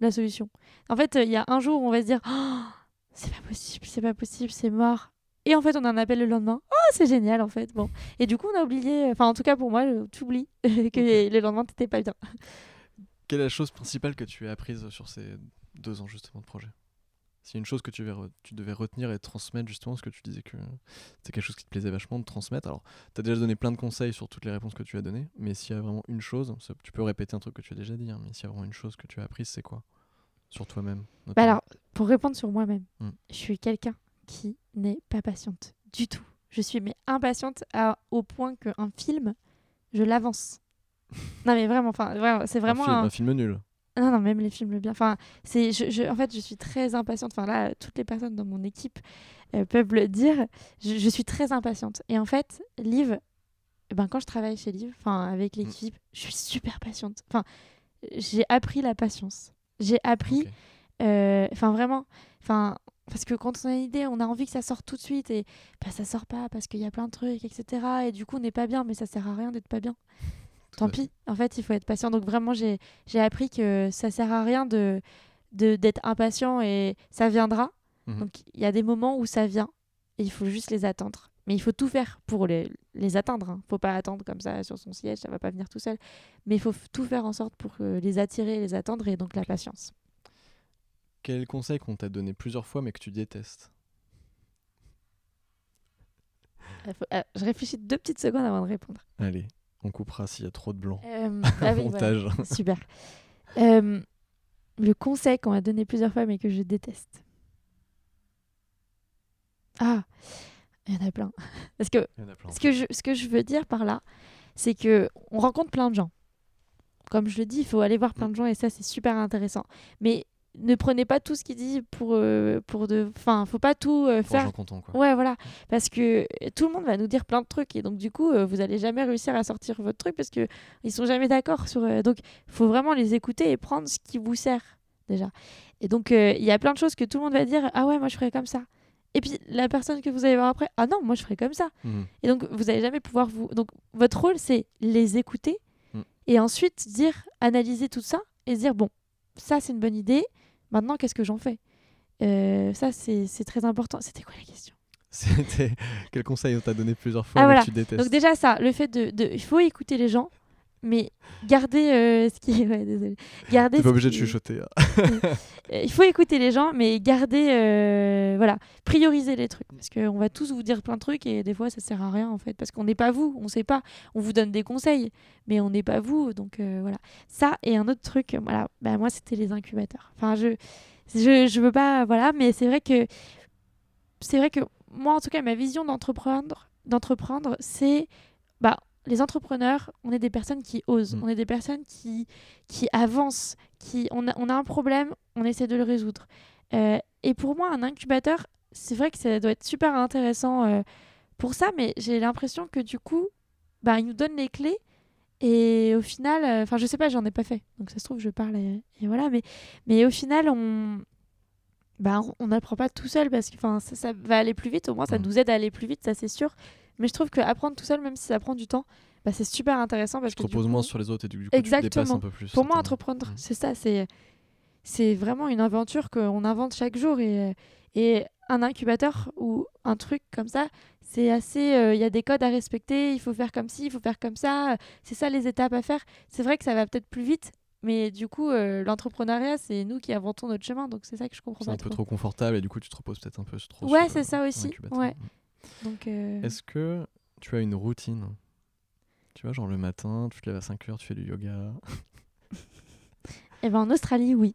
la solution. En fait, il y a un jour où on va se dire Oh, c'est pas possible, c'est pas possible, c'est mort. Et en fait, on a un appel le lendemain. Oh, c'est génial en fait. Bon. Et du coup, on a oublié, enfin en tout cas pour moi, euh, tu oublies que le lendemain t'étais pas bien. Quelle est la chose principale que tu as apprise sur ces deux ans justement de projet? A une chose que tu, devais re- tu devais retenir et transmettre justement, parce que tu disais que c'était quelque chose qui te plaisait vachement de transmettre. Alors, tu as déjà donné plein de conseils sur toutes les réponses que tu as données, mais s'il y a vraiment une chose, tu peux répéter un truc que tu as déjà dit, hein, mais s'il y a vraiment une chose que tu as apprise, c'est quoi? Sur toi-même Bah alors, pour répondre sur moi-même, Hmm. je suis quelqu'un qui n'est pas patiente du tout. Je suis mais impatiente à, au point qu'un film, je l'avance. non mais vraiment, enfin, vraiment, c'est vraiment un film, un- un film nul. Non, non, même les films bien. Enfin, c'est, je, je- en fait, je suis très impatiente. Enfin, là, toutes les personnes dans mon équipe euh, peuvent le dire. Je, je suis très impatiente. Et en fait, Liv, ben, quand je travaille chez Liv, enfin, avec l'équipe, je suis super patiente. Enfin, j'ai appris la patience. J'ai appris, euh, enfin, vraiment, enfin, parce que quand on a une idée, on a envie que ça sorte tout de suite et bah, ça sort pas parce qu'il y a plein de trucs, etc. Et du coup, on n'est pas bien, mais ça sert à rien d'être pas bien. Tant pis. En fait, il faut être patient. Donc vraiment, j'ai appris que ça sert à rien de de- d'être impatient et ça viendra. Mhm. Donc il y a des moments où ça vient et il faut juste les attendre. Mais il faut tout faire pour les, les atteindre. Hein. faut pas attendre comme ça sur son siège, ça va pas venir tout seul. Mais il faut tout faire en sorte pour euh, les attirer, les attendre et donc la patience. Quel conseil qu'on t'a donné plusieurs fois mais que tu détestes? Euh, faut- euh, je réfléchis deux petites secondes avant de répondre. Allez, on coupera s'il y a trop de blanc. Euh, ah oui, voilà. Montage. Super. Euh, le conseil qu'on m'a donné plusieurs fois mais que je déteste. Ah, il y en a plein. Parce que plein. je, ce que je veux dire par là, c'est que on rencontre plein de gens. Comme je le dis, il faut aller voir plein de gens et ça c'est super intéressant. Mais ne prenez pas tout ce qu'il dit pour euh, pour de, enfin, faut pas tout euh, faire contents, quoi. Ouais, voilà. Parce que tout le monde va nous dire plein de trucs. Et donc, du coup, euh, vous allez jamais réussir à sortir votre truc parce que ils sont jamais d'accord sur. euh, donc, il faut vraiment les écouter et prendre ce qui vous sert, déjà. Et donc, euh, il y a plein de choses que tout le monde va dire Ah ouais, moi, je ferais comme ça. Et puis, la personne que vous allez voir après Ah non, moi, je ferais comme ça. Mhm. Et donc, vous allez jamais pouvoir vous. Donc, votre rôle, c'est les écouter Mm. et ensuite dire, analyser tout ça et se dire Bon, ça, c'est une bonne idée. Maintenant, qu'est-ce que j'en fais? Euh, Ça, c'est très important. C'était quoi la question? C'était quel conseil on t'a donné plusieurs fois Ah, voilà. que tu détestes Donc déjà ça, le fait de, de- il faut écouter les gens, mais garder euh, ce qui, ouais, désolé, garder. T'es pas obligé de chuchoter. hein. Euh, Il faut écouter les gens, mais garder, euh, voilà, prioriser les trucs, parce qu'on va tous vous dire plein de trucs et des fois ça sert à rien en fait, parce qu'on n'est pas vous, on sait pas, on vous donne des conseils, mais on n'est pas vous, donc euh, voilà. Ça et un autre truc, voilà, bah, moi c'était les incubateurs. Enfin je, je, je veux pas, voilà, mais c'est vrai que c'est vrai que moi, en tout cas, ma vision d'entreprendre, d'entreprendre, c'est bah, les entrepreneurs, on est des personnes qui osent, Mm. on est des personnes qui, qui avancent, qui, on, a, on a un problème, on essaie de le résoudre. Euh, et pour moi, un incubateur, c'est vrai que ça doit être super intéressant euh, pour ça, mais j'ai l'impression que du coup, bah, ils nous donnent les clés. Et au final, euh, enfin, je sais pas, j'en ai pas fait. Donc ça se trouve, je parle et, et voilà. Mais, mais au final, on, bah, on- n'apprend pas tout seul parce que ça, ça va aller plus vite. Au moins, ça Mm. nous aide à aller plus vite, ça c'est sûr. Mais je trouve que apprendre tout seul, même si ça prend du temps, bah, c'est super intéressant parce Tu te que reposes coup, moins sur les autres et du coup tu te dépasses Exactement. un peu plus. pour moi, entreprendre, Mm. c'est ça. C'est c'est vraiment une aventure qu'on invente chaque jour et et un incubateur ou un truc comme ça, c'est assez. euh, Il y a des codes à respecter. Il faut faire comme ci, il faut faire comme ça. C'est ça les étapes à faire. C'est vrai que ça va peut-être plus vite. Mais du coup, euh, l'entrepreneuriat, c'est nous qui inventons notre chemin. Donc c'est ça que je comprends C'est pas un peu trop. confortable et du coup tu te reposes peut-être un peu trop Ouais, c'est euh, ça aussi, l'incubateur. ouais. Donc, euh, Est-ce que tu as une routine? Tu vois, genre le matin, tu te lèves à 5h, tu fais du yoga. eh ben, en Australie, oui.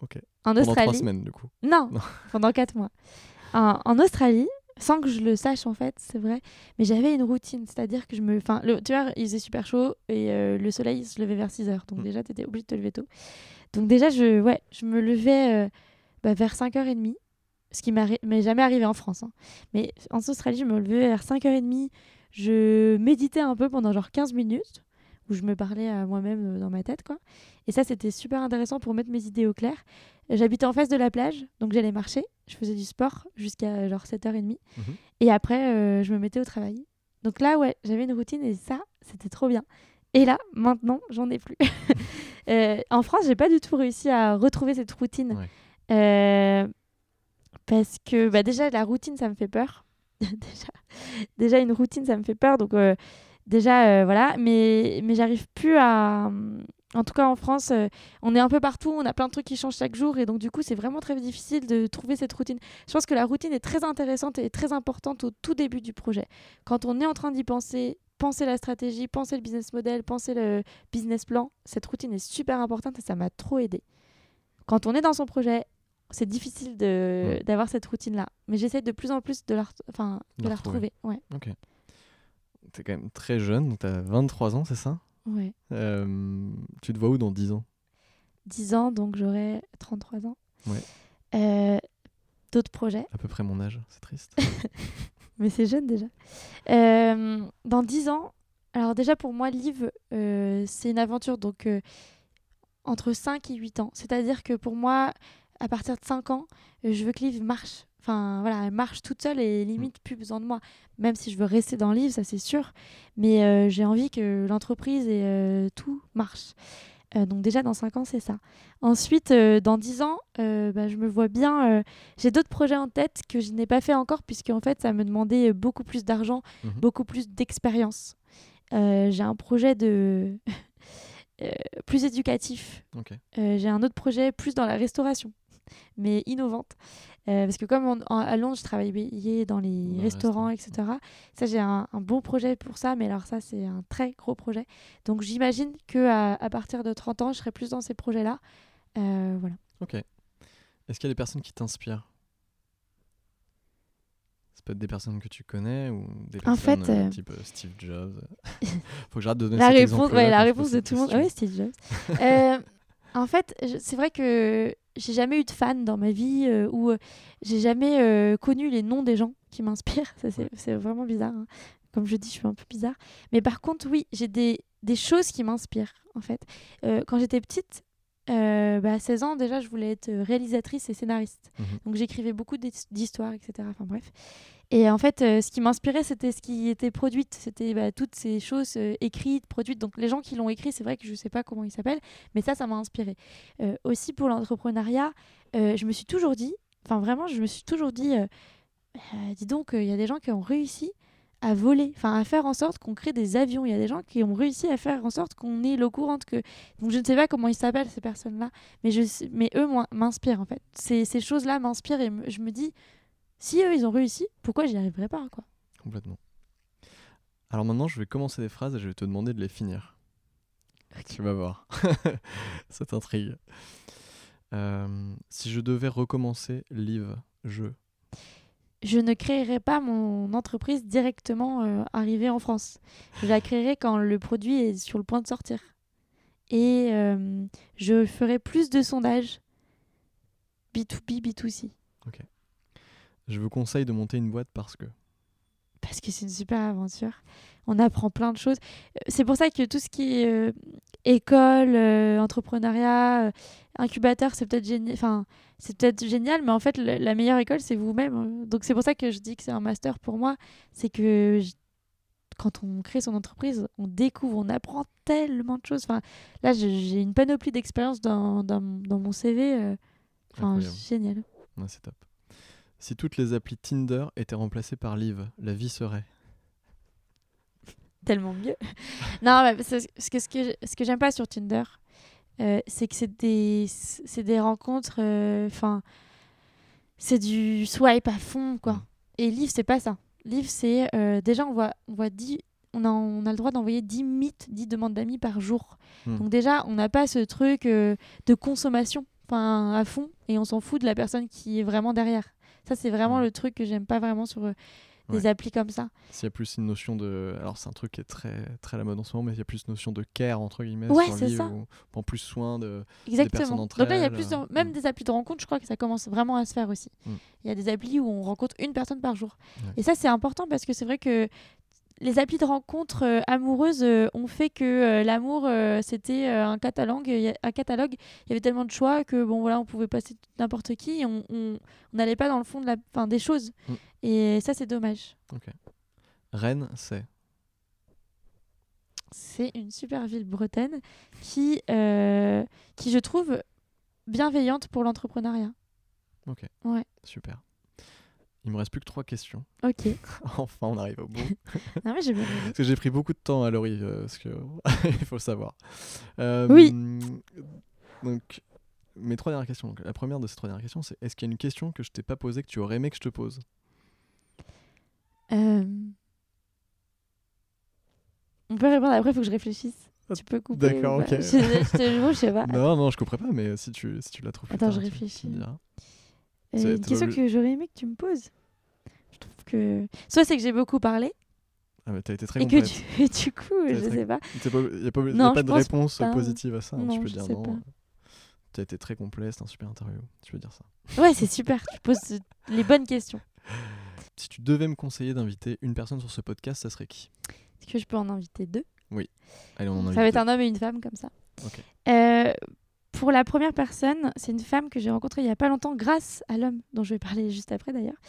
Ok. En Pendant Australie. trois semaines du coup. Non, Non. pendant quatre mois. En, en Australie, sans que je le sache en fait, c'est vrai, mais j'avais une routine, c'est-à-dire que je me. Enfin, le- tu vois, il faisait super chaud et euh, le soleil se levait vers 6 heures, donc Mm. déjà, tu étais obligé de te lever tôt. Donc, déjà, je, ouais, je me levais euh, bah, vers 5h30, ce qui m'est jamais arrivé en France. hein. Mais en Australie, je me levais vers 5h30, je méditais un peu pendant genre 15 minutes, où je me parlais à moi-même euh, dans ma tête, quoi. Et ça, c'était super intéressant pour mettre mes idées au clair. J'habitais en face de la plage, donc j'allais marcher. Je faisais du sport jusqu'à genre 7h30. Mhm. Et après, euh, je me mettais au travail. Donc là, ouais, j'avais une routine et ça, c'était trop bien. Et là, maintenant, j'en ai plus. Euh, en France, j'ai pas du tout réussi à retrouver cette routine. Ouais. Euh, parce que bah, déjà, la routine, ça me fait peur. déjà, déjà, une routine, ça me fait peur. Donc, euh, déjà, euh, voilà. Mais, mais j'arrive plus à. En tout cas, en France, euh, on est un peu partout, on a plein de trucs qui changent chaque jour. Et donc, du coup, c'est vraiment très difficile de trouver cette routine. Je pense que la routine est très intéressante et très importante au tout début du projet. Quand on est en train d'y penser, penser la stratégie, penser le business model, penser le business plan, cette routine est super importante et ça m'a trop aidé. Quand on est dans son projet, c'est difficile de d'avoir cette routine-là. Mais j'essaie de plus en plus de la, enfin, de La la retrouver. Ouais. Ok. T'es quand même très jeune, donc t'as 23 ans, c'est ça? Ouais. Euh, Tu te vois où dans 10 ans? 10 ans, donc j'aurai 33 ans. Ouais. Euh, D'autres projets, À peu près mon âge, c'est triste. mais c'est jeune déjà. Euh, dans 10 ans, alors déjà pour moi, Liv, euh, c'est une aventure donc euh, entre 5 et 8 ans. C'est-à-dire que pour moi, à partir de 5 ans, je veux que Liv marche. Enfin, voilà, elle marche toute seule et limite plus besoin de moi. Même si je veux rester dans Liv, ça c'est sûr. Mais euh, j'ai envie que l'entreprise et euh, tout marche. Euh, donc déjà dans 5 ans, c'est ça. Ensuite, euh, dans 10 ans, euh, bah, je me vois bien... j'ai d'autres projets en tête que je n'ai pas fait encore, puisque en fait, ça me demandait beaucoup plus d'argent, Mhm. beaucoup plus d'expérience. J'ai un projet de... plus éducatif. J'ai un autre projet plus dans la restauration, mais innovante. Euh, parce que comme on- en- à Londres, je travaillais dans les Dans restaurants, etc. Ça, j'ai un, un bon projet pour ça, mais alors ça, c'est un très gros projet. Donc j'imagine que à, à partir de 30 ans, je serai plus dans ces projets-là. Euh, voilà. Ok. Est-ce qu'il y a des personnes qui t'inspirent? Ça peut être des personnes que tu connais ou des En personnes fait, euh, euh, type Steve Jobs. Faut que j'arrête de donner La réponse, ouais, la réponse de tout le monde. Oui, Steve Jobs. Euh, en fait, c'est vrai que j'ai jamais eu de fan dans ma vie euh, ou euh, j'ai jamais euh, connu les noms des gens qui m'inspirent. C'est, vraiment bizarre. hein. Comme je dis, je suis un peu bizarre. Mais par contre, oui, j'ai des, des choses qui m'inspirent, en fait. Euh, quand j'étais petite, euh, bah, à 16 ans, déjà, je voulais être réalisatrice et scénariste. Mhm. Donc, j'écrivais beaucoup d'his- d'histoires, etc. Enfin, bref. Et en fait, euh, ce qui m'inspirait, c'était ce qui était produit. C'était bah, toutes ces choses euh, écrites, produites. Donc, les gens qui l'ont écrit, c'est vrai que je ne sais pas comment ils s'appellent, mais ça, ça m'a inspiré. Euh, aussi, pour l'entrepreneuriat, je me suis toujours dit, enfin, vraiment, je me suis toujours dit, euh, dis donc, il y a des gens qui ont réussi à voler, enfin à faire en sorte qu'on crée des avions. Il y a des gens qui ont réussi à faire en sorte qu'on ait l'eau courante que. Donc je ne sais pas comment ils s'appellent ces personnes-là, mais je mais eux m'inspirent en fait. Ces, choses-là m'inspirent et je me dis si eux ils ont réussi, pourquoi j'y arriverais pas quoi? Complètement. Alors maintenant, je vais commencer des phrases et je vais te demander de les finir. Tu vas voir. Ça t'intrigue. Euh, si je devais recommencer Live, je. Je ne créerais pas mon entreprise directement euh, arrivée en France. Je la créerai quand le produit est sur le point de sortir. Et euh, je ferai plus de sondages B2B, B2C. Je vous conseille de monter une boîte parce que. parce que c'est une super aventure. On apprend plein de choses. Euh, C'est pour ça que tout ce qui est euh, école, euh, entrepreneuriat, incubateur, c'est peut-être génial. Enfin, c'est peut-être génial, mais en fait, le- la meilleure école, c'est vous-même. Donc c'est pour ça que je dis que c'est un master pour moi. C'est que quand on crée son entreprise, on découvre, on apprend tellement de choses. Enfin, là, j'ai une panoplie d'expériences dans, dans, dans mon CV. Enfin, génial. Ouais, c'est top. Si toutes les applis Tinder étaient remplacées par Live, la vie serait. tellement mieux. non, mais ce que, ce que, je- ce que j'aime pas sur Tinder, euh, c'est que c'est des, rencontres. Enfin, c'est du swipe à fond, quoi. Mm. Et Live, c'est pas ça. Live, c'est. euh, déjà, on voit, on voit 10 On a, on a le droit d'envoyer 10 mythes, 10 demandes d'amis par jour. Mm. Donc déjà, on n'a pas ce truc euh, de consommation enfin, à fond et on s'en fout de la personne qui est vraiment derrière. Ça, c'est vraiment Mm. le truc que j'aime pas vraiment sur euh, des Ouais. applis comme ça. S'il y a plus une notion de. Alors, c'est un truc qui est très, très à la mode en ce moment, mais il y a plus une notion de care, entre guillemets, Ouais, sur c'est ça. on prend plus soin de. Exactement. entre Donc là, il y a plus euh, de- même mm. des applis de rencontre, je crois que ça commence vraiment à se faire aussi. Mm. Il y a des applis où on rencontre une personne par jour. Ouais. Et ça, c'est important parce que c'est vrai que les applis de rencontres euh, amoureuses euh, ont fait que euh, l'amour, c'était un catalogue. Il y a- un catalogue. Il y avait tellement de choix que bon voilà, on pouvait passer n'importe qui. Et on n'allait pas dans le fond de la, fin, des choses. Mm. Et ça, c'est dommage. Rennes, c'est. C'est une super ville bretonne qui, qui je trouve bienveillante pour l'entrepreneuriat. Ok. Ouais. Super. Il me reste plus que trois questions. Ok. enfin, on arrive au bout. Ah ouais, j'ai bien aimé. Parce que j'ai pris beaucoup de temps à Laurie, euh, parce que il faut le savoir. Euh, Oui. Donc, mes trois dernières questions. Donc, la première de ces trois dernières questions, c'est est-ce qu'il y a une question que je t'ai pas posée que tu aurais aimé que je te pose? Euh, On peut répondre après, il faut que je réfléchisse. Ah, Tu peux couper. d'accord, ou ok. Je, je te jure, je sais pas. Non, non, je couperai pas, mais si tu, si tu la trouves plus Attends, tard, je tu- tu réfléchis. me diras. Euh, c'est- une question que j'aurais aimé que tu me poses. Que. Soit c'est que j'ai beaucoup parlé, Ah, mais t'as été très et que tu... du coup, T'as je très- sais pas. Il n'y a pas, y a Non, pas je de réponse pas. positive à ça. hein. Non, tu peux je dire sais non. pas. Tu as été très complet, c'est un super interview. Tu peux dire ça. Ouais, c'est super. Tu poses les bonnes questions. Si tu devais me conseiller d'inviter une personne sur ce podcast, ça serait qui? Est-ce que je peux en inviter deux? Allez, on en invite Ça va être deux. un homme et une femme comme ça. Ok. Euh, pour la première personne, c'est une femme que j'ai rencontrée il y a pas longtemps grâce à l'homme dont je vais parler juste après d'ailleurs,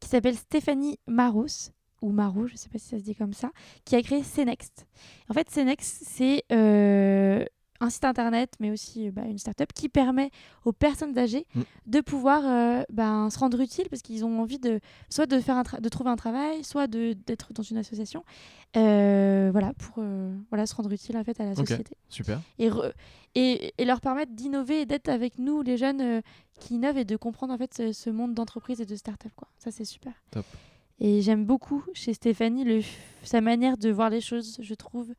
qui s'appelle Stéphanie Maros ou Marou, je sais pas si ça se dit comme ça, qui a créé Cenext. En fait, Cenext, c'est euh, un site internet, mais aussi euh, bah, une start-up qui permet aux personnes âgées Mm. de pouvoir euh, ben, se rendre utiles parce qu'ils ont envie de soit de faire de trouver un travail, soit d'être dans une association, euh, voilà pour euh, voilà se rendre utile en fait à la société Super. et, et, et leur permettre d'innover et d'être avec nous, les jeunes qui innovent et de comprendre en fait ce, ce monde d'entreprise et de start-up. Quoi. Ça, c'est super. Top. Et j'aime beaucoup chez Stéphanie le, sa manière de voir les choses, je trouve,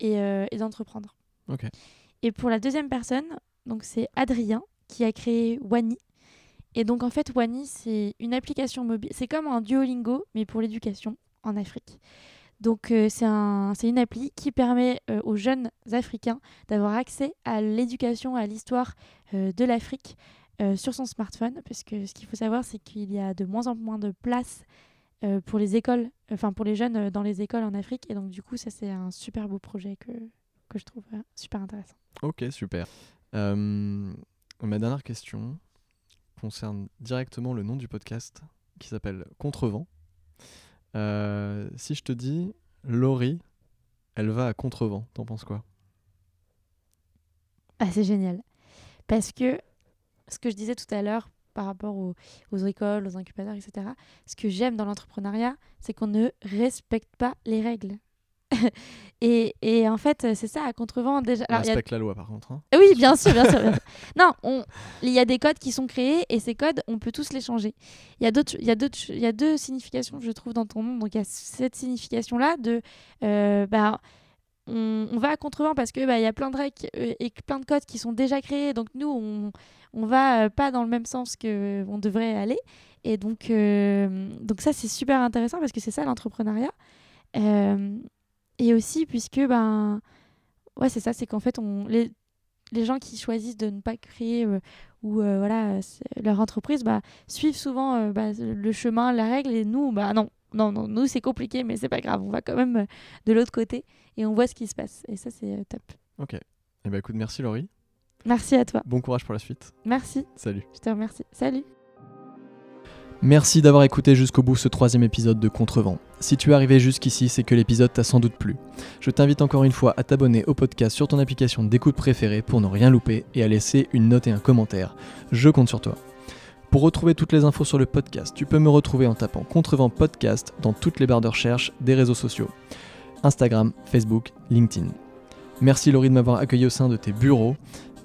et, et d'entreprendre. Ok. Et pour la deuxième personne, donc c'est Adrien qui a créé Wani. Et donc en fait, Wani, c'est une application mobile. C'est comme un Duolingo, mais pour l'éducation en Afrique. Donc euh, c'est un, une appli qui permet euh, aux jeunes Africains d'avoir accès à l'éducation, à l'histoire euh, de l'Afrique sur son smartphone. Parce que ce qu'il faut savoir, c'est qu'il y a de moins en moins de place pour les écoles, enfin pour les jeunes dans les écoles en Afrique. Et donc du coup, ça c'est un super beau projet que, que je trouve euh, super intéressant. Ok, super. Euh, ma dernière question concerne directement le nom du podcast qui s'appelle Contrevent. Euh, si je te dis Laurie, elle va à Contrevent, t'en penses quoi? Ah, c'est génial. Parce que ce que je disais tout à l'heure par rapport aux, aux écoles, aux incubateurs, etc., ce que j'aime dans l'entrepreneuriat, c'est qu'on ne respecte pas les règles. et, et en fait, c'est ça, à contrevent, déjà. On alors, y a- respecte la loi par contre. hein. Oui, bien sûr, bien sûr. bien sûr. Non, on- il y a des codes qui sont créés et ces codes, on peut tous les changer. Il y a d'autres, il y a d'autres, il y a deux significations, je trouve, dans ton nom. Donc il y a cette signification-là de, euh, bah, on, on va à contrevent parce que bah, il y a plein de règles euh, et plein de codes qui sont déjà créés. Donc nous, on, on va euh, pas dans le même sens que on devrait aller. Et donc, euh, donc ça, c'est super intéressant parce que c'est ça l'entrepreneuriat. Euh, et aussi puisque ben ouais c'est ça c'est qu'en fait on les, les gens qui choisissent de ne pas créer euh, ou euh, voilà leur entreprise bah, suivent souvent euh, bah, le chemin la règle et nous bah non non non nous c'est compliqué mais c'est pas grave on va quand même de l'autre côté et on voit ce qui se passe et ça c'est top Ok. Eh ben écoute, merci Laurie. merci à toi Bon courage pour la suite. merci Salut. je te remercie salut Merci d'avoir écouté jusqu'au bout ce troisième épisode de Contrevent. Si tu es arrivé jusqu'ici, c'est que l'épisode t'a sans doute plu. Je t'invite encore une fois à t'abonner au podcast sur ton application d'écoute préférée pour ne rien louper et à laisser une note et un commentaire. Je compte sur toi. Pour retrouver toutes les infos sur le podcast, tu peux me retrouver en tapant Contrevent Podcast dans toutes les barres de recherche des réseaux sociaux. Instagram, Facebook, LinkedIn. Merci Laurie de m'avoir accueilli au sein de tes bureaux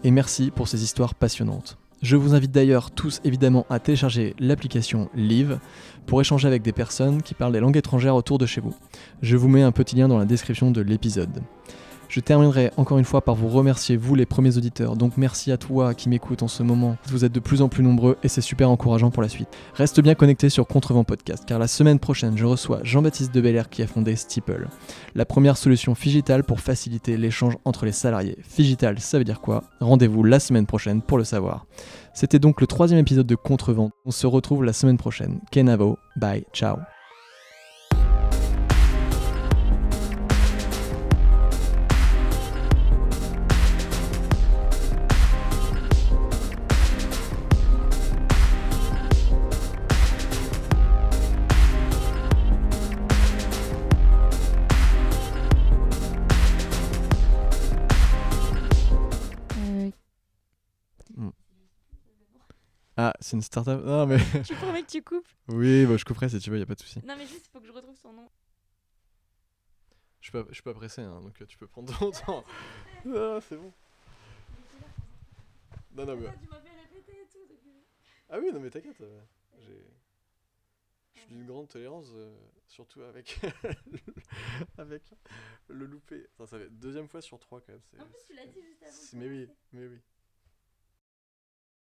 et merci pour ces histoires passionnantes. Je vous invite d'ailleurs tous évidemment à télécharger l'application Live pour échanger avec des personnes qui parlent des langues étrangères autour de chez vous. Je vous mets un petit lien dans la description de l'épisode. Je terminerai encore une fois par vous remercier, vous les premiers auditeurs. Donc merci à toi qui m'écoute en ce moment. Vous êtes de plus en plus nombreux et c'est super encourageant pour la suite. Reste bien connecté sur Contrevent Podcast car la semaine prochaine, je reçois Jean-Baptiste de Belair qui a fondé Steeple, la première solution Figital pour faciliter l'échange entre les salariés. Figital, ça veut dire quoi? Rendez-vous la semaine prochaine pour le savoir. C'était donc le troisième épisode de Contrevent. On se retrouve la semaine prochaine. Kenavo, bye, ciao. Ah, c'est une startup. Non, mais. Tu promets que tu coupes? Oui, bah, je couperai si tu veux, y a pas de souci. Non, mais juste, il faut que je retrouve son nom. Je suis pas, je suis pas pressé, hein, donc euh, tu peux prendre ton temps. Ah, c'est bon. Non, non, mais. tu m'as fait répéter et tout. donc, euh, Ah oui, non, mais t'inquiète. euh, j'ai. Je suis d'une grande tolérance, euh, surtout avec. avec le loupé. Attends, ça fait deuxième fois sur trois quand même. En plus, tu l'as dit juste avant. Mais oui, mais oui.